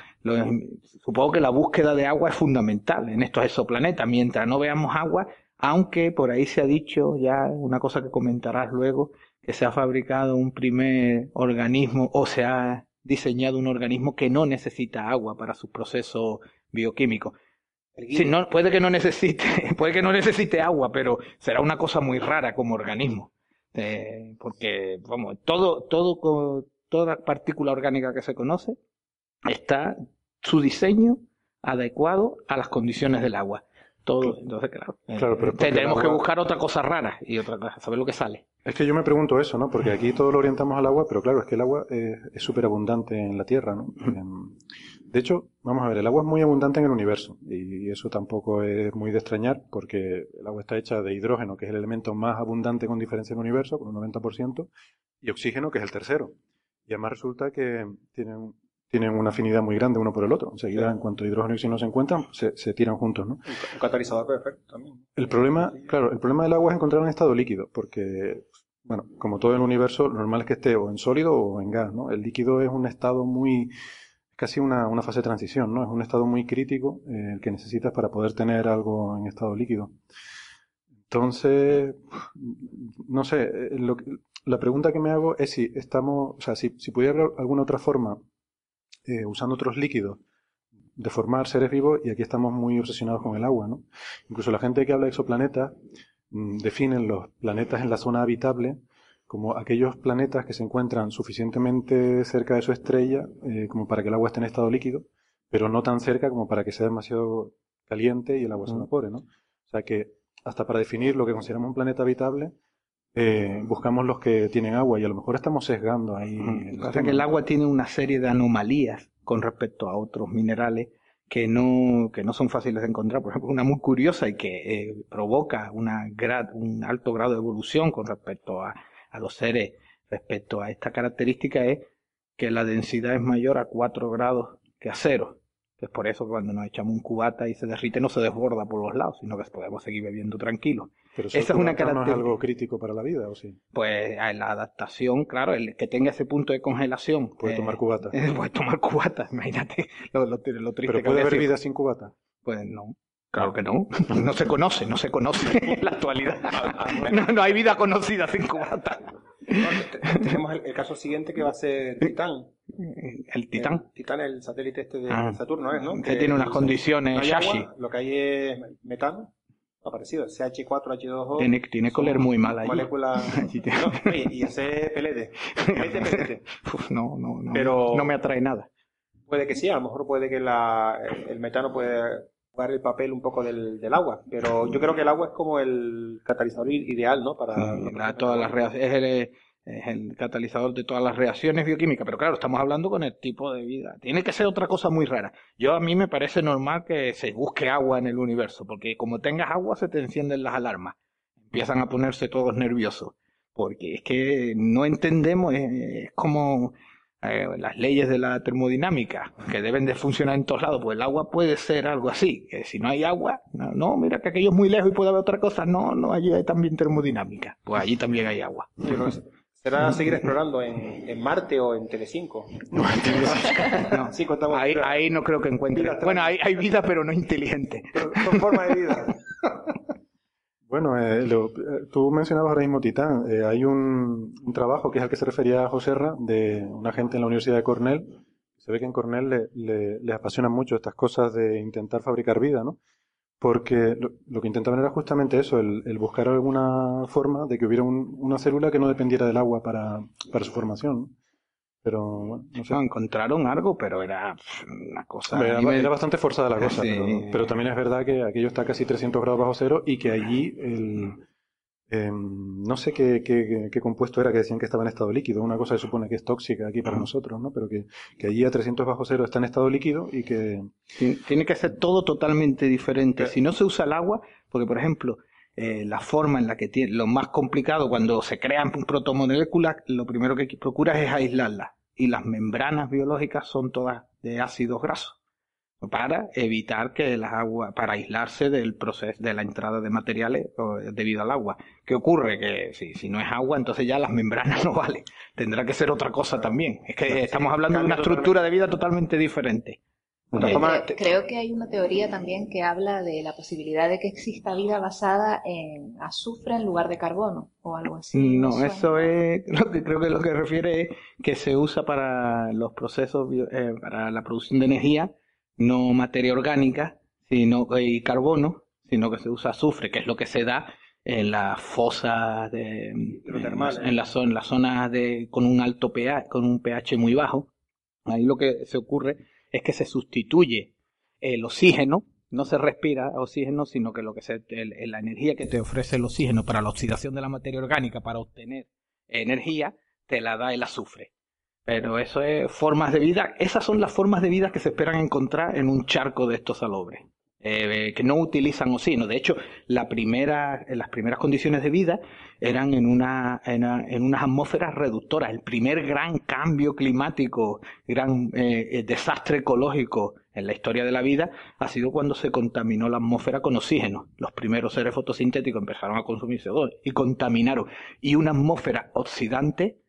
supongo que la búsqueda de agua es fundamental en estos exoplanetas. Mientras no veamos agua, aunque por ahí se ha dicho ya una cosa que comentarás luego, que se ha fabricado un primer organismo o se ha diseñado un organismo que no necesita agua para sus procesos bioquímicos. Sí, no, puede que no necesite, (laughs) puede que no necesite agua, pero será una cosa muy rara como organismo. Eh, porque, vamos, todo, todo, toda partícula orgánica que se conoce está su diseño adecuado a las condiciones del agua. Todo, entonces, claro. eh, Claro, pero el tenemos que buscar otra cosa rara y otra cosa, saber lo que sale. Es que yo me pregunto eso, ¿no? Porque aquí todo lo orientamos al agua, pero claro, es que el agua eh, es súper abundante en la Tierra, ¿no? De hecho, vamos a ver, el agua es muy abundante en el universo y eso tampoco es muy de extrañar porque el agua está hecha de hidrógeno, que es el elemento más abundante con diferencia en el universo, con un 90%, y oxígeno, que es el tercero. Y además resulta que tienen, tienen una afinidad muy grande uno por el otro. Enseguida, en cuanto hidrógeno y oxígeno se encuentran, se, se tiran juntos, ¿no? Un ca- un catalizador perfecto también. El problema, claro, el problema del agua es encontrar un estado líquido, porque, bueno, como todo el universo, lo normal es que esté o en sólido o en gas, ¿no? El líquido es un estado muy, casi una, una fase de transición, ¿no? Es un estado muy crítico eh, el que necesitas para poder tener algo en estado líquido. Entonces, no sé, eh, lo que- la pregunta que me hago es si estamos, o sea, si, si pudiera haber alguna otra forma, eh, usando otros líquidos, de formar seres vivos, y aquí estamos muy obsesionados con el agua, ¿no? Incluso la gente que habla de exoplanetas mm, definen los planetas en la zona habitable como aquellos planetas que se encuentran suficientemente cerca de su estrella eh, como para que el agua esté en estado líquido, pero no tan cerca como para que sea demasiado caliente y el agua se evapore, ¿no? O sea que hasta para definir lo que consideramos un planeta habitable, eh, buscamos los que tienen agua y a lo mejor estamos sesgando ahí. el Pasa que el agua tiene una serie de anomalías con respecto a otros minerales que no, que no son fáciles de encontrar. Por ejemplo, una muy curiosa y que eh, provoca una grad, un alto grado de evolución con respecto a, a los seres, respecto a esta característica, es que la densidad es mayor a 4 grados que a cero. Es por eso que cuando nos echamos un cubata y se derrite no se desborda por los lados, sino que podemos seguir bebiendo tranquilos. Pero Esa es una no es característica. algo crítico para la vida, ¿o sí? Pues a la adaptación, claro, el que tenga ese punto de congelación. Puede eh, tomar cubata. eh, (laughs) puede tomar cubata, imagínate lo, lo, lo triste Pero que puede haber sido. vida sin cubata. Pues no. Claro que no. (laughs) No se conoce, no se conoce (laughs) en la actualidad. No, no hay vida conocida sin cubata. Tenemos el, el caso siguiente que va a ser Titán. El Titán. El Titán, el satélite este de Ah. Saturno, ¿es, no? Que tiene unas condiciones agua, lo que hay es metano, ha parecido, CH4, H2O. Tiene, tiene oler muy mal ahí. (laughs) No, oye, y ese pelete. Pelete. (laughs) No, no, no. Pero- No me atrae nada. Puede que sí, a lo mejor puede que la, el metano puede jugar el papel un poco del, del agua, pero yo creo que el agua es como el catalizador ideal, ¿no? Para, todas las reacciones, es el, es el catalizador de todas las reacciones bioquímicas, pero claro, estamos hablando con el tipo de vida. Tiene que ser otra cosa muy rara. Yo a mí me parece normal que se busque agua en el universo, porque como tengas agua se te encienden las alarmas, empiezan a ponerse todos nerviosos, porque es que no entendemos, es, es como eh, las leyes de la termodinámica, que deben de funcionar en todos lados, pues el agua puede ser algo así, que si no hay agua, no, mira que aquello es muy lejos y puede haber otra cosa, no, no, allí hay también termodinámica, pues allí también hay agua. Será seguir explorando en, en Marte o en Telecinco. No, Sí, contamos. ahí, ahí no creo que encuentre. Bueno, hay, hay vida, pero no inteligente. Son formas de vida. (laughs) Bueno, eh, lo- eh, tú mencionabas ahora mismo Titán. Eh, hay un, un trabajo que es al que se refería José Ra, de una gente en la Universidad de Cornell. Se ve que en Cornell le, le- les apasionan mucho estas cosas de intentar fabricar vida, ¿no? Porque lo, lo que intentaban era justamente eso, el, el buscar alguna forma de que hubiera un- una célula que no dependiera del agua para, para su formación. Pero, bueno, no sé. No, encontraron algo, pero era una cosa. Era, nivel- era bastante forzada la cosa, (laughs) Sí. pero, pero también es verdad que aquello está casi 300 grados bajo cero y que allí el, em, no sé qué, qué- qué compuesto era que decían que estaba en estado líquido, una cosa que supone que es tóxica aquí para nosotros, ¿no? Pero que, que allí a 300 bajo cero está en estado líquido y que... Tiene que ser todo totalmente diferente. Si no se usa el agua, porque por ejemplo, eh, la forma en la que tiene, lo más complicado cuando se crean protomoléculas, lo primero que procuras es aislarlas. Y las membranas biológicas son todas de ácidos grasos. Para evitar que las aguas, para aislarse del proceso de la entrada de materiales o, debido al agua. ¿Qué ocurre? Que si, si no es agua, entonces ya las membranas (laughs) no valen. Tendrá que ser otra cosa también. Es que estamos hablando de una estructura de vida totalmente diferente. Creo- creo que hay una teoría también que habla de la posibilidad de que exista vida basada en azufre en lugar de carbono o algo así. ¿Me No, eso es (laughs) lo que creo que lo que refiere es que se usa para los procesos, bio- eh, para la producción de energía, no materia orgánica sino, y carbono, sino que se usa azufre, que es lo que se da en las fosas de, Hidrotermales. en las zonas, las zonas de, con un alto pH, con un pH muy bajo. Ahí lo que se ocurre es que se sustituye el oxígeno, no se respira oxígeno, sino que lo que se, el- la energía que te ofrece el oxígeno para la oxidación de la materia orgánica, para obtener energía, te la da el azufre. Pero eso es formas de vida, esas son las formas de vida que se esperan encontrar en un charco de estos salobres, eh, que no utilizan oxígeno. De hecho, la primera, las primeras condiciones de vida eran en, una, en, una- en unas atmósferas reductoras. El primer gran cambio climático, gran eh, eh, desastre ecológico en la historia de la vida ha sido cuando se contaminó la atmósfera con oxígeno. Los primeros seres fotosintéticos empezaron a consumir CO2 y contaminaron. Y una atmósfera oxidante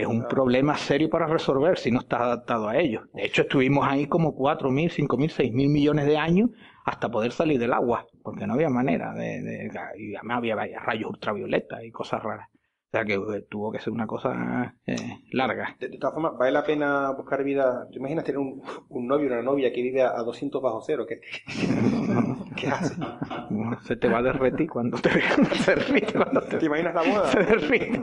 es un problema serio para resolver si no estás adaptado a ello. De hecho, estuvimos ahí como 4.000, 5.000, 6.000 millones de años hasta poder salir del agua, porque no había manera de... de- y además había rayos ultravioletas y cosas raras. O sea que eh, tuvo que ser una cosa eh, larga. De, de todas formas, vale la pena buscar vida. ¿Te imaginas tener un, un novio o una novia que vive a 200 bajo cero? ¿Qué, (laughs) qué hace? Se te va a derretir cuando te. (laughs) Se derrite cuando te, ¿Te imaginas la boda? se derrite. (laughs)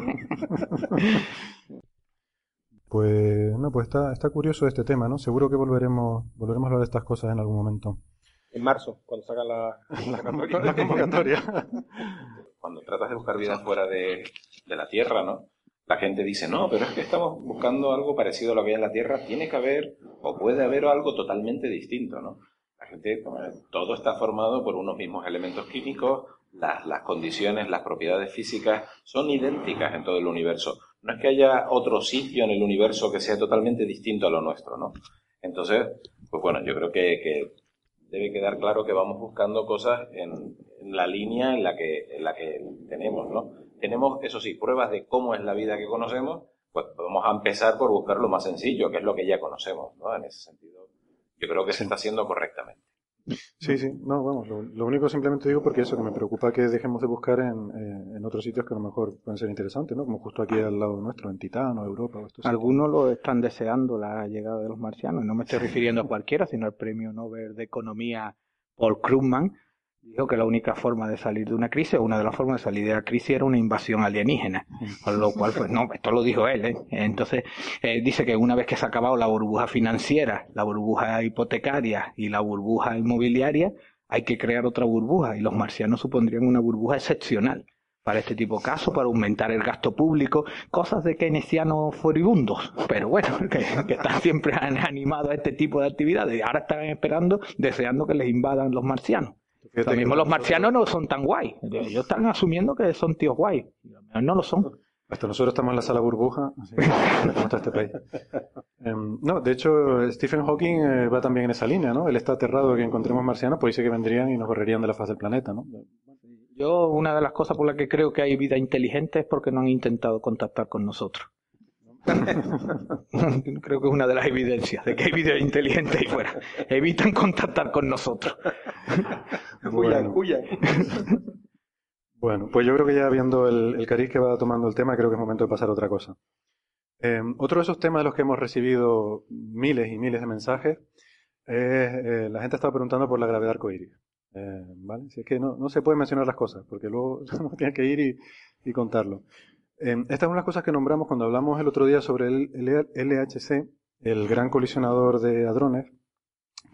Pues, no, pues está, está curioso este tema, ¿no? Seguro que volveremos, volveremos a hablar de estas cosas en algún momento. En marzo, cuando sacan la, la (laughs) La convocatoria. Cuando tratas de buscar vida fuera de, de la Tierra, ¿no? La gente dice, no, pero es que estamos buscando algo parecido a lo que hay en la Tierra. Tiene que haber, o puede haber algo totalmente distinto, ¿no? gente, todo está formado por unos mismos elementos químicos, las, las condiciones, las propiedades físicas son idénticas en todo el universo. No es que haya otro sitio en el universo que sea totalmente distinto a lo nuestro, ¿no? Entonces, pues bueno, yo creo que, que debe quedar claro que vamos buscando cosas en, en, la línea en la que, en la que tenemos, ¿no? Tenemos, eso sí, pruebas de cómo es la vida que conocemos, pues vamos a empezar por buscar lo más sencillo, que es lo que ya conocemos, ¿no? En ese sentido, yo creo que se está haciendo correctamente. Sí, sí, no, vamos, lo, lo, único simplemente digo porque eso, que me preocupa que dejemos de buscar en, eh, en, otros sitios que a lo mejor pueden ser interesantes, ¿no? Como justo aquí al lado nuestro, en Titán o Europa. O estos Algunos sitios. lo están deseando la llegada de los marcianos, no me estoy refiriendo a cualquiera, sino al premio Nobel de Economía Paul Krugman, dijo que la única forma de salir de una crisis, o una de las formas de salir de la crisis era una invasión alienígena, con lo cual, pues no, esto lo dijo él, ¿eh? Entonces, eh, dice que una vez que se ha acabado la burbuja financiera, la burbuja hipotecaria y la burbuja inmobiliaria, hay que crear otra burbuja, y los marcianos supondrían una burbuja excepcional para este tipo de casos, para aumentar el gasto público, cosas de keynesianos furibundos, pero bueno, (laughs) que, que están siempre (laughs) animados a este tipo de actividades, ahora están esperando, deseando que les invadan los marcianos. Lo mismo los marcianos no son tan guay. Ellos están asumiendo que son tíos guay. No lo son. Hasta nosotros estamos en la sala burbuja, así que este país. (laughs) Eh, no, de hecho, Stephen Hawking eh, va también en esa línea, ¿no? Él está aterrado de que encontremos marcianos, pues dice que vendrían y nos correrían de la faz del planeta, ¿no? Yo, una de las cosas por las que creo que hay vida inteligente es porque no han intentado contactar con nosotros. (laughs) Creo que es una de las evidencias de que hay vida inteligente ahí fuera. Evitan contactar con nosotros. (laughs) Bueno. (laughs) bueno, pues yo creo que ya viendo el, el, cariz que va tomando el tema, creo que es momento de pasar a otra cosa. Eh, otro de esos temas de los que hemos recibido miles y miles de mensajes es eh, la gente está preguntando por la gravedad arcoíris. Eh, ¿vale? Si es que no, no, se puede mencionar las cosas, porque luego uno tiene que ir y, y contarlo. Eh, esta es una las cosas que nombramos cuando hablamos el otro día sobre el, LHC, el gran colisionador de hadrones,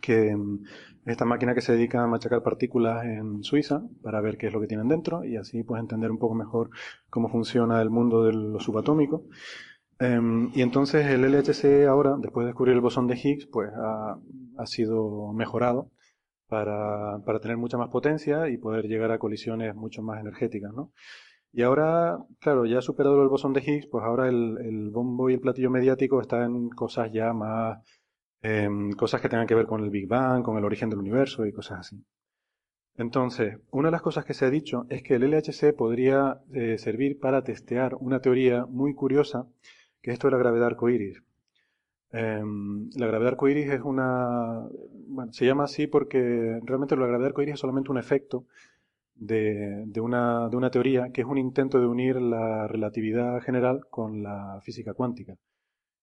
que es esta máquina que se dedica a machacar partículas en Suiza para ver qué es lo que tienen dentro y así pues entender un poco mejor cómo funciona el mundo de lo subatómico. Um, y entonces el LHC ahora, después de descubrir el bosón de Higgs, pues ha, ha sido mejorado para, para, tener mucha más potencia y poder llegar a colisiones mucho más energéticas, ¿no? Y ahora, claro, ya superado el bosón de Higgs, pues ahora el, bombo y el platillo mediático está en cosas ya más, eh, cosas que tengan que ver con el Big Bang, con el origen del universo y cosas así. Entonces, una de las cosas que se ha dicho es que el LHC podría eh, servir para testear una teoría muy curiosa, que es esto de la gravedad arcoíris. Eh, la gravedad arcoíris es una, bueno, se llama así porque realmente la gravedad arcoíris es solamente un efecto de, de, una, de, una, teoría que es un intento de unir la relatividad general con la física cuántica.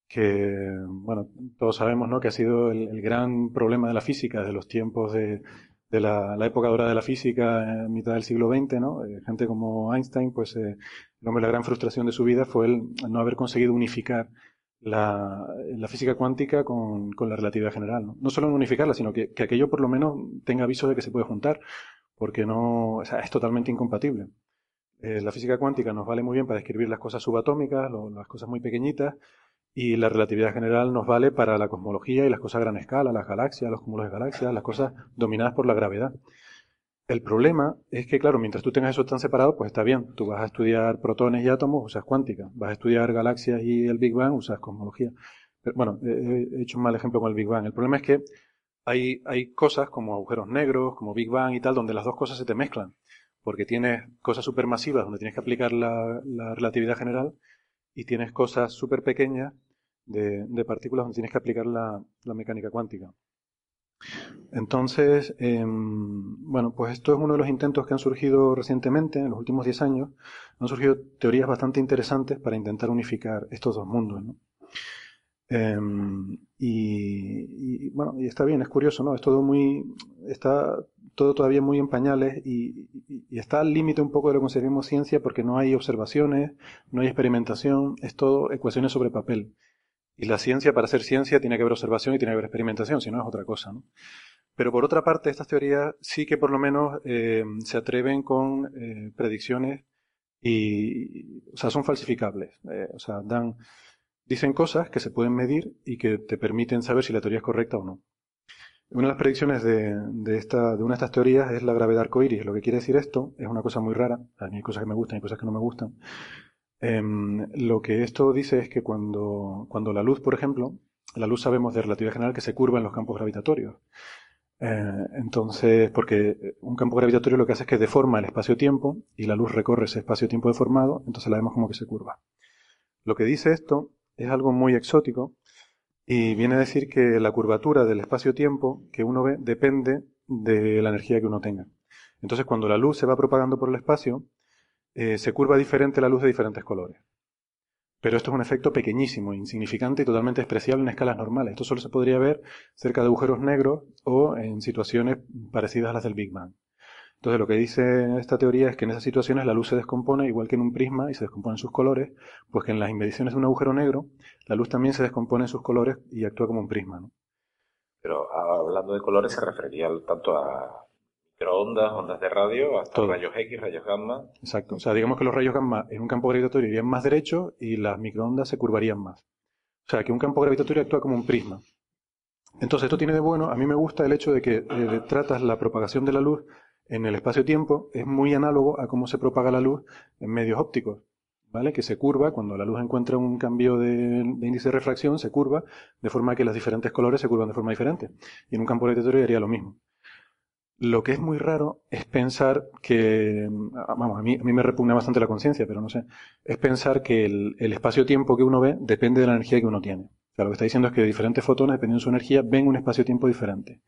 Que, bueno, todos sabemos ¿no? que ha sido el, gran problema de la física desde los tiempos de, de la, la, época dorada de la física en mitad del siglo XX, ¿no? Eh, gente como Einstein, pues eh, el hombre, la gran frustración de su vida fue el no haber conseguido unificar la, la física cuántica con, con, la relatividad general. ¿no? no solo unificarla, sino que, que aquello por lo menos tenga aviso de que se puede juntar porque no, o sea, es totalmente incompatible. Eh, la física cuántica nos vale muy bien para describir las cosas subatómicas, las cosas muy pequeñitas, y la relatividad general nos vale para la cosmología y las cosas a gran escala, las galaxias, los cúmulos de galaxias, las cosas dominadas por la gravedad. El problema es que, claro, mientras tú tengas eso tan separado, pues está bien. Tú vas a estudiar protones y átomos, usas cuántica. Vas a estudiar galaxias y el Big Bang, usas cosmología. Bueno, he hecho un mal ejemplo con el Big Bang. El problema es que hay, cosas como agujeros negros, como Big Bang y tal, donde las dos cosas se te mezclan. Porque tienes cosas supermasivas donde tienes que aplicar la, la relatividad general y tienes cosas súper pequeñas de, partículas donde tienes que aplicar la, mecánica cuántica. Entonces, eh, bueno, pues esto es uno de los intentos que han surgido recientemente, en los últimos 10 años. Han surgido teorías bastante interesantes para intentar unificar estos dos mundos. ¿no? Eh, y, bueno, y está bien, es curioso, ¿no? Es todo muy, está todo todavía muy en pañales y está al límite un poco de lo que consideramos ciencia porque no hay observaciones, no hay experimentación, es todo ecuaciones sobre papel. Y la ciencia, para ser ciencia, tiene que haber observación y tiene que haber experimentación, si no es otra cosa, ¿no? Pero por otra parte, estas teorías sí que por lo menos eh, se atreven con eh, predicciones y, o sea, son falsificables. Eh, o sea, dan, dicen cosas que se pueden medir y que te permiten saber si la teoría es correcta o no. Una de las predicciones de, esta, de una de estas teorías es la gravedad arcoíris. Lo que quiere decir esto es una cosa muy rara. A mí hay cosas que me gustan y cosas que no me gustan. Em, lo que esto dice es que cuando, cuando la luz, por ejemplo, la luz sabemos de relatividad general que se curva en los campos gravitatorios. Eh, entonces, porque un campo gravitatorio lo que hace es que deforma el espacio-tiempo y la luz recorre ese espacio-tiempo deformado, entonces la vemos como que se curva. Lo que dice esto es algo muy exótico y viene a decir que la curvatura del espacio-tiempo que uno ve depende de la energía que uno tenga. Entonces, cuando la luz se va propagando por el espacio, eh, se curva diferente la luz de diferentes colores. Pero esto es un efecto pequeñísimo, insignificante y totalmente despreciable en escalas normales. Esto solo se podría ver cerca de agujeros negros o en situaciones parecidas a las del Big Bang. Entonces lo que dice esta teoría es que en esas situaciones la luz se descompone igual que en un prisma y se descompone en sus colores, pues que en las inmediaciones de un agujero negro la luz también se descompone en sus colores y actúa como un prisma. ¿no? Pero hablando de colores se refería tanto a microondas, ondas de radio, hasta rayos X, rayos gamma. Exacto. O sea, digamos que los rayos gamma en un campo gravitatorio irían más derecho y las microondas se curvarían más. O sea, que un campo gravitatorio actúa como un prisma. Entonces, esto tiene de bueno, a mí me gusta el hecho de que eh, tratas la propagación de la luz en el espacio-tiempo, es muy análogo a cómo se propaga la luz en medios ópticos. ¿Vale? Que se curva, cuando la luz encuentra un cambio de, índice de refracción, se curva, de forma que los diferentes colores se curvan de forma diferente. Y en un campo gravitatorio haría lo mismo. Lo que es muy raro es pensar que, vamos, a mí, a me repugna bastante la conciencia, pero no sé, es pensar que el, el espacio-tiempo que uno ve depende de la energía que uno tiene. O sea, lo que está diciendo es que diferentes fotones, dependiendo de su energía, ven un espacio-tiempo diferente.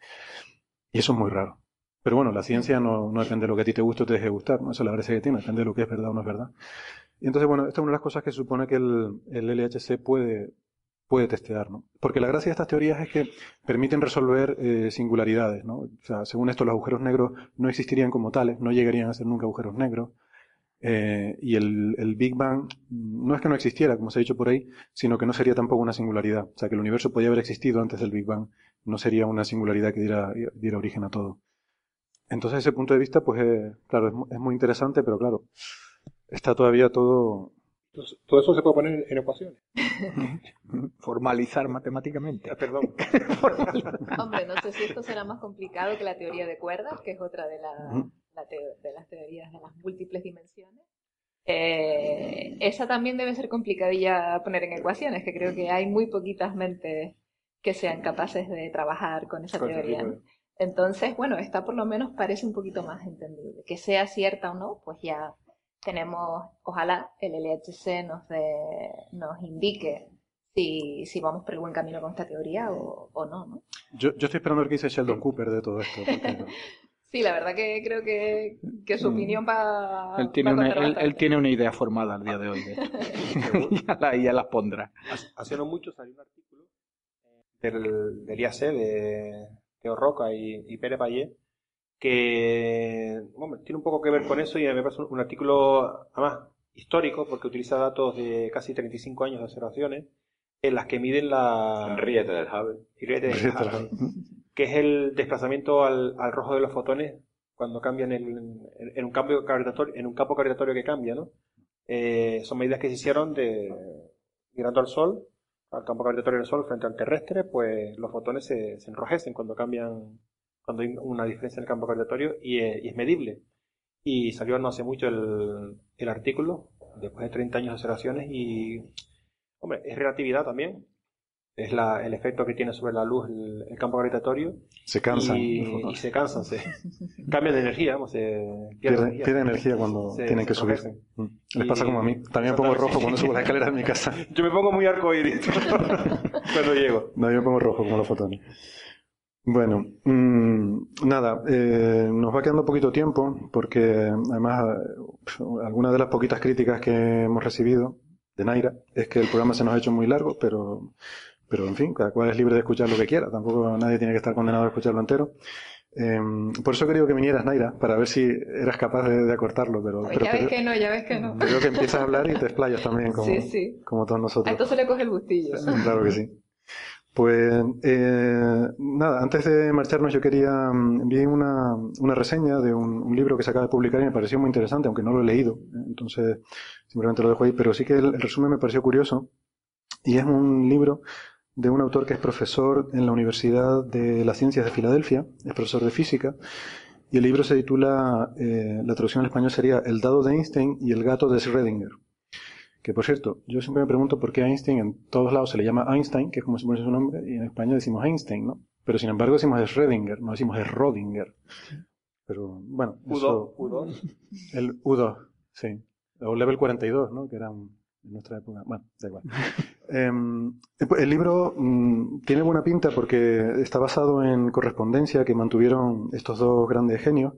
Y eso es muy raro. Pero bueno, la ciencia no, depende de lo que a ti te guste o te deje gustar, ¿no? Eso es la gracia que tiene, depende de lo que es verdad o no es verdad. Y entonces, bueno, esta es una de las cosas que supone que el, el LHC puede, puede testear, ¿no? Porque la gracia de estas teorías es que permiten resolver eh, singularidades, ¿no? O sea, según esto, los agujeros negros no existirían como tales, no llegarían a ser nunca agujeros negros. Eh, y el, el, Big Bang no es que no existiera, como se ha dicho por ahí, sino que no sería tampoco una singularidad. O sea, que el universo podía haber existido antes del Big Bang, no sería una singularidad que diera, diera origen a todo. Entonces, ese punto de vista, pues, eh, claro, es, es muy interesante, pero claro, está todavía todo entonces, todo eso se puede poner en ecuaciones. (laughs) Formalizar matemáticamente. Ah, perdón. (laughs) Hombre, no sé si esto será más complicado que la teoría de cuerdas, que es otra de, la, la te de las teorías de las múltiples dimensiones. Eh, esa también debe ser complicadilla poner en ecuaciones, que creo que hay muy poquitas mentes que sean capaces de trabajar con esa teoría. ¿no? Entonces, bueno, esta por lo menos parece un poquito más entendible. Que sea cierta o no, pues ya tenemos, ojalá el LHC nos, de, nos indique si, si vamos por el buen camino con esta teoría o, o no, ¿no? Yo, yo estoy esperando el que dice Sheldon Cooper de todo esto. Porque... (laughs) sí, la verdad que creo que, que su opinión va. Él tiene, una, él, él, tiene una idea formada al día de hoy. De esto. (laughs) ya, la, ya las pondrá. Hace no mucho salió un artículo del, del IAC de Teo Roca y, y Pérez que bueno, tiene un poco que ver con eso y me parece un, un artículo, además, histórico, porque utiliza datos de casi 35 años de observaciones, en las que miden la... Enriete del Hubble. Del Hubble. que es el desplazamiento al, al, rojo de los fotones cuando cambian en, en, un campo gravitatorio, en un campo gravitatorio que cambia, ¿no? Eh, son medidas que se hicieron de mirando al Sol, al campo gravitatorio del Sol frente al terrestre, pues los fotones se, se enrojecen cuando cambian cuando hay una diferencia en el campo gravitatorio y, eh, y es medible. Y salió no hace mucho el, el, artículo, después de 30 años de observaciones, y, hombre, es relatividad también. Es la, el efecto que tiene sobre la luz el, el campo gravitatorio. Se cansan. Y, y se cansan, se (laughs) cambian de energía, vamos, se pierde, energía. Pierde energía cuando (laughs) se, tienen que subir. Mm. Les pasa como a mí. También me pongo rojo cuando subo la escalera de mi casa. (laughs) Yo me pongo muy arcoíris cuando llego. No, yo me pongo rojo como los fotones. Bueno, mmm, nada, eh, nos va quedando poquito tiempo porque además algunas de las poquitas críticas que hemos recibido de Naira es que el programa se nos ha hecho muy largo, pero, pero en fin, cada cual es libre de escuchar lo que quiera, tampoco nadie tiene que estar condenado a escucharlo entero. Eh, por eso querido que vinieras, Naira, para ver si eras capaz de, de acortarlo. Pero, pero ya ves que no, ya ves que no. Creo que empiezas a hablar y te explayas también, como, sí, sí. como todos nosotros. A esto se le coge el gustillo. Claro que sí. Pues eh, nada, antes de marcharnos yo quería, vi una, una reseña de un, un, libro que se acaba de publicar y me pareció muy interesante, aunque no lo he leído, entonces simplemente lo dejo ahí, pero sí que el, el resumen me pareció curioso y es un libro de un autor que es profesor en la Universidad de las Ciencias de Filadelfia, es profesor de física, y el libro se titula, eh, la traducción al español sería El dado de Einstein y el gato de Schrödinger. Que por cierto, yo siempre me pregunto por qué Einstein en todos lados se le llama Einstein, que es como se pone su nombre, y en España decimos Einstein, ¿no? Pero sin embargo decimos Schrödinger, no decimos Schrödinger. Pero bueno, U2, U2. El U2, sí. O Level 42, ¿no? Que era un, en nuestra época. Bueno, da igual. (laughs) Em, el libro mm, tiene buena pinta porque está basado en correspondencia que mantuvieron estos dos grandes genios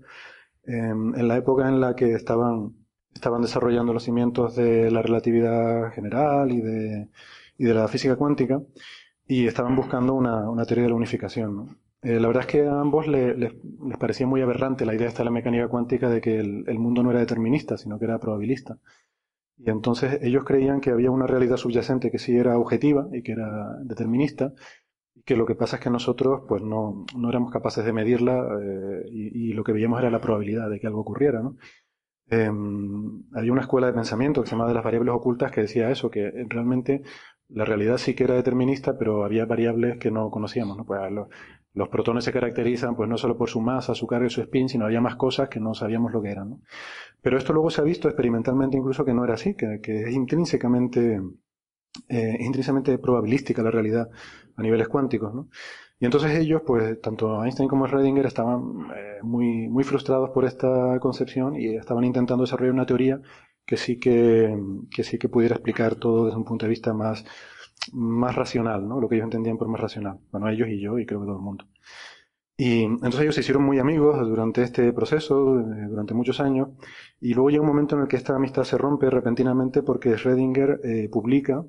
em, en la época en la que estaban, estaban desarrollando los cimientos de la relatividad general y de, y de la física cuántica y estaban buscando una, una teoría de la unificación. Eh, la verdad es que a ambos le- les, les parecía muy aberrante la idea esta de la mecánica cuántica de que el mundo no era determinista, sino que era probabilista. Y entonces ellos creían que había una realidad subyacente que sí era objetiva y que era determinista, y que lo que pasa es que nosotros pues no, no éramos capaces de medirla eh, y, lo que veíamos era la probabilidad de que algo ocurriera. ¿no? Eh, había una escuela de pensamiento que se llama de las variables ocultas que decía eso, que realmente la realidad sí que era determinista, pero había variables que no conocíamos. ¿no? Pues los, los protones se caracterizan pues no solo por su masa, su carga y su spin, sino había más cosas que no sabíamos lo que eran. ¿no? Pero esto luego se ha visto experimentalmente incluso que no era así, que, es intrínsecamente, eh, intrínsecamente probabilística la realidad a niveles cuánticos. ¿no? Y entonces ellos, pues tanto Einstein como Schrödinger estaban eh, muy, muy frustrados por esta concepción y estaban intentando desarrollar una teoría que sí que, que sí que pudiera explicar todo desde un punto de vista más, más racional, ¿no? Lo que ellos entendían por más racional. Bueno, ellos y yo y creo que todo el mundo. Y entonces ellos se hicieron muy amigos durante este proceso, eh, durante muchos años, y luego llega un momento en el que esta amistad se rompe repentinamente porque Schrödinger eh, publica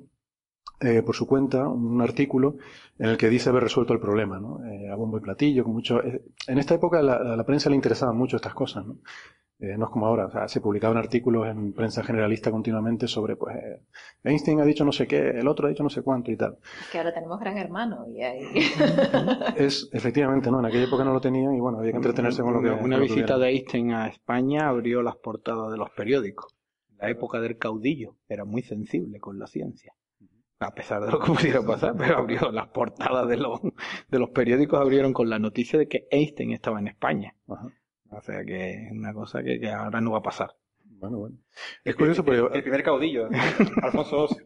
eh, por su cuenta un artículo en el que dice haber resuelto el problema, ¿no? A bombo y platillo, con mucho... en esta época la- la prensa le interesaban mucho estas cosas, ¿no? Eh, no es como ahora, o sea, se publicaban artículos en prensa generalista continuamente sobre, pues, eh, Einstein ha dicho no sé qué, el otro ha dicho no sé cuánto y tal. Es que ahora tenemos Gran Hermano y hay... (laughs) Es, efectivamente, ¿no? En aquella época no lo tenían y bueno, había que entretenerse con lo que Una, lo visita de Einstein a España abrió las portadas de los periódicos. La época del caudillo era muy sensible con la ciencia. A pesar de lo que pudiera pasar, pero abrió las portadas de los, de los periódicos abrieron con la noticia de que Einstein estaba en España. Ajá. O sea que es una cosa que, que ahora no va a pasar. Bueno, bueno. Es curioso porque... El primer caudillo, (laughs) Alfonso XII.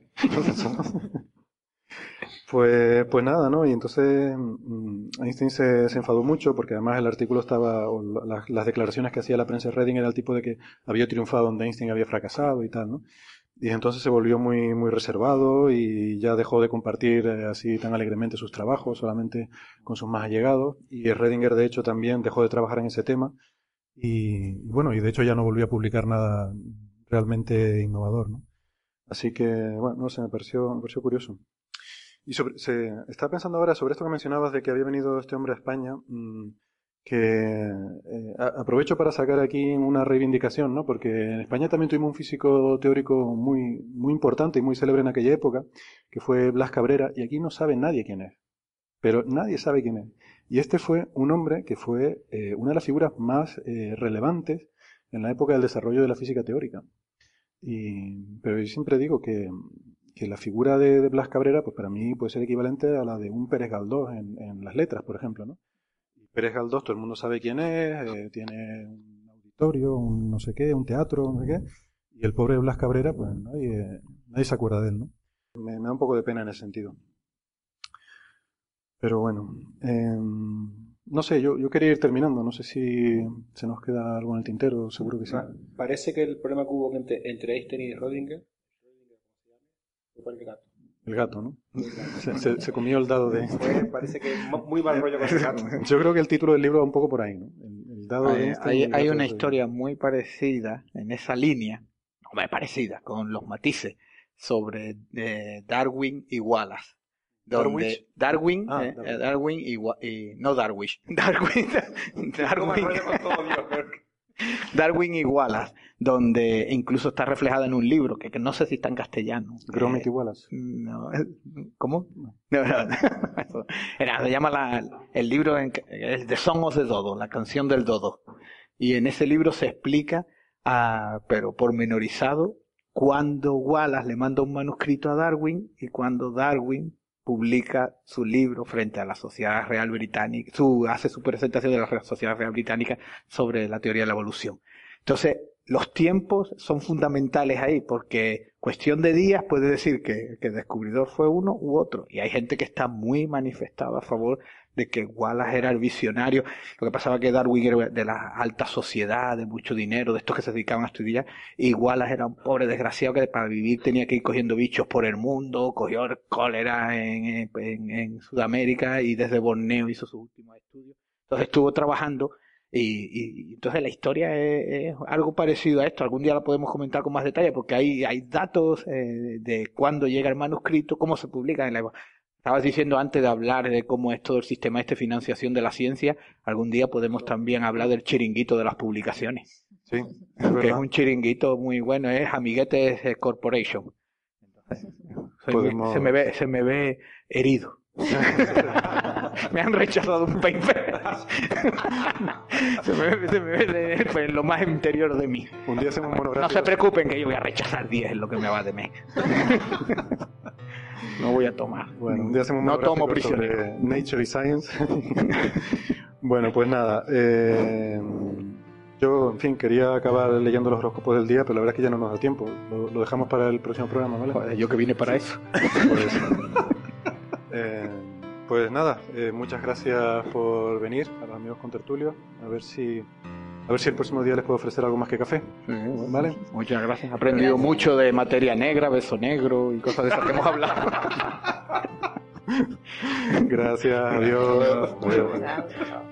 Pues, pues nada, ¿no? Y entonces mm, Einstein se, se enfadó mucho porque además el artículo estaba, o la- las, las declaraciones que hacía la prensa de Reading era el tipo de que había triunfado donde Einstein había fracasado y tal, ¿no? Y entonces se volvió muy, muy reservado y ya dejó de compartir eh, así tan alegremente sus trabajos, solamente con sus más allegados. Y Redinger, de hecho, también dejó de trabajar en ese tema. Y bueno, y de hecho ya no volvió a publicar nada realmente innovador, ¿no? Así que, bueno, no sé, me pareció, curioso. Y se, estaba pensando ahora sobre esto que mencionabas de que había venido este hombre a España, mm, que eh, aprovecho para sacar aquí una reivindicación, ¿no? Porque en España también tuvimos un físico teórico muy, muy importante y muy célebre en aquella época, que fue Blas Cabrera, y aquí no sabe nadie quién es. Pero nadie sabe quién es. Y este fue un hombre que fue eh, una de las figuras más eh, relevantes en la época del desarrollo de la física teórica. Y, pero yo siempre digo que, que la figura de, Blas Cabrera, pues para mí puede ser equivalente a la de un Pérez Galdós en, en las letras, por ejemplo, ¿no? Pérez Galdós, todo el mundo sabe quién es, eh, tiene un auditorio, un no sé qué, un teatro, no sé qué, y el pobre Blas Cabrera, pues nadie, nadie se acuerda de él, ¿no? Me da un poco de pena en ese sentido. Pero bueno, em, no sé, yo, yo quería ir terminando, no sé si se nos queda algo en el tintero, seguro que sí. Parece que el problema que hubo entre, entre Einstein y Rödinger fue el gato. El gato, ¿no? Se, se- se comió el dado de... (laughs) Parece que mu- muy mal rollo con el gato. Yo creo que el título del libro va un poco por ahí, ¿no? El, el dado de Hay, Einstein hay- el una de historia muy parecida en esa línea, no parecida, con los matices, sobre eh, Darwin y Wallace. Donde Darwin, Ah, eh, Darwin. eh, Darwin y, no Darwish, (laughs) Darwin, Darwin, Darwin y Wallace, donde incluso está reflejada en un libro que, que no sé si está en castellano. Gromit Eh, y Wallace. no, eh, ¿Cómo? No, no. (laughs) Era, se llama la- el libro en, es The Song of the Dodo, la canción del dodo. Y en ese libro se explica, ah, pero pormenorizado, cuando Wallace le manda un manuscrito a Darwin y cuando Darwin publica su libro frente a la Sociedad Real Británica, su, hace su presentación de la Sociedad Real Británica sobre la teoría de la evolución. Entonces, los tiempos son fundamentales ahí, porque cuestión de días puede decir que, que el descubridor fue uno u otro, y hay gente que está muy manifestada a favor de que Wallace era el visionario. Lo que pasaba que Darwin era de la alta sociedad, de mucho dinero, de estos que se dedicaban a estudiar, y Wallace era un pobre desgraciado que para vivir tenía que ir cogiendo bichos por el mundo, cogió cólera en, en, en Sudamérica y desde Borneo hizo sus últimos estudios. Entonces estuvo trabajando y, y, entonces la historia es, algo parecido a esto. Algún día la podemos comentar con más detalle porque hay, hay datos eh, de cuándo llega el manuscrito, cómo se publica en la Estabas diciendo antes de hablar de cómo es todo el sistema este financiación de la ciencia, algún día podemos también hablar del chiringuito de las publicaciones. Sí, es que es un chiringuito muy bueno, es Amiguetes Corporation. se, me ve, se me ve herido. (laughs) me han rechazado un paper. se me, se me ve pues, lo más interior de mí. Un día hacemos No se preocupen que yo voy a rechazar 10 es lo que me va de mí. (laughs) no voy a tomar. Bueno, día hacemos no tomo prisionero. Nature y Science. (laughs) bueno, pues nada. Eh, yo, en fin, quería acabar leyendo los horóscopos del día, pero la verdad es que ya no nos da tiempo. Lo, dejamos para el próximo programa, ¿vale? yo que vine para eso. (laughs) Pues, eh, pues nada, eh, muchas gracias por venir a los amigos con tertulio. A ver si a ver si el próximo día les puedo ofrecer algo más que café. ¿Vale? Muchas gracias. He aprendido mucho de materia negra, beso negro y cosas de esas que hemos hablado. (laughs) gracias, adiós. adiós.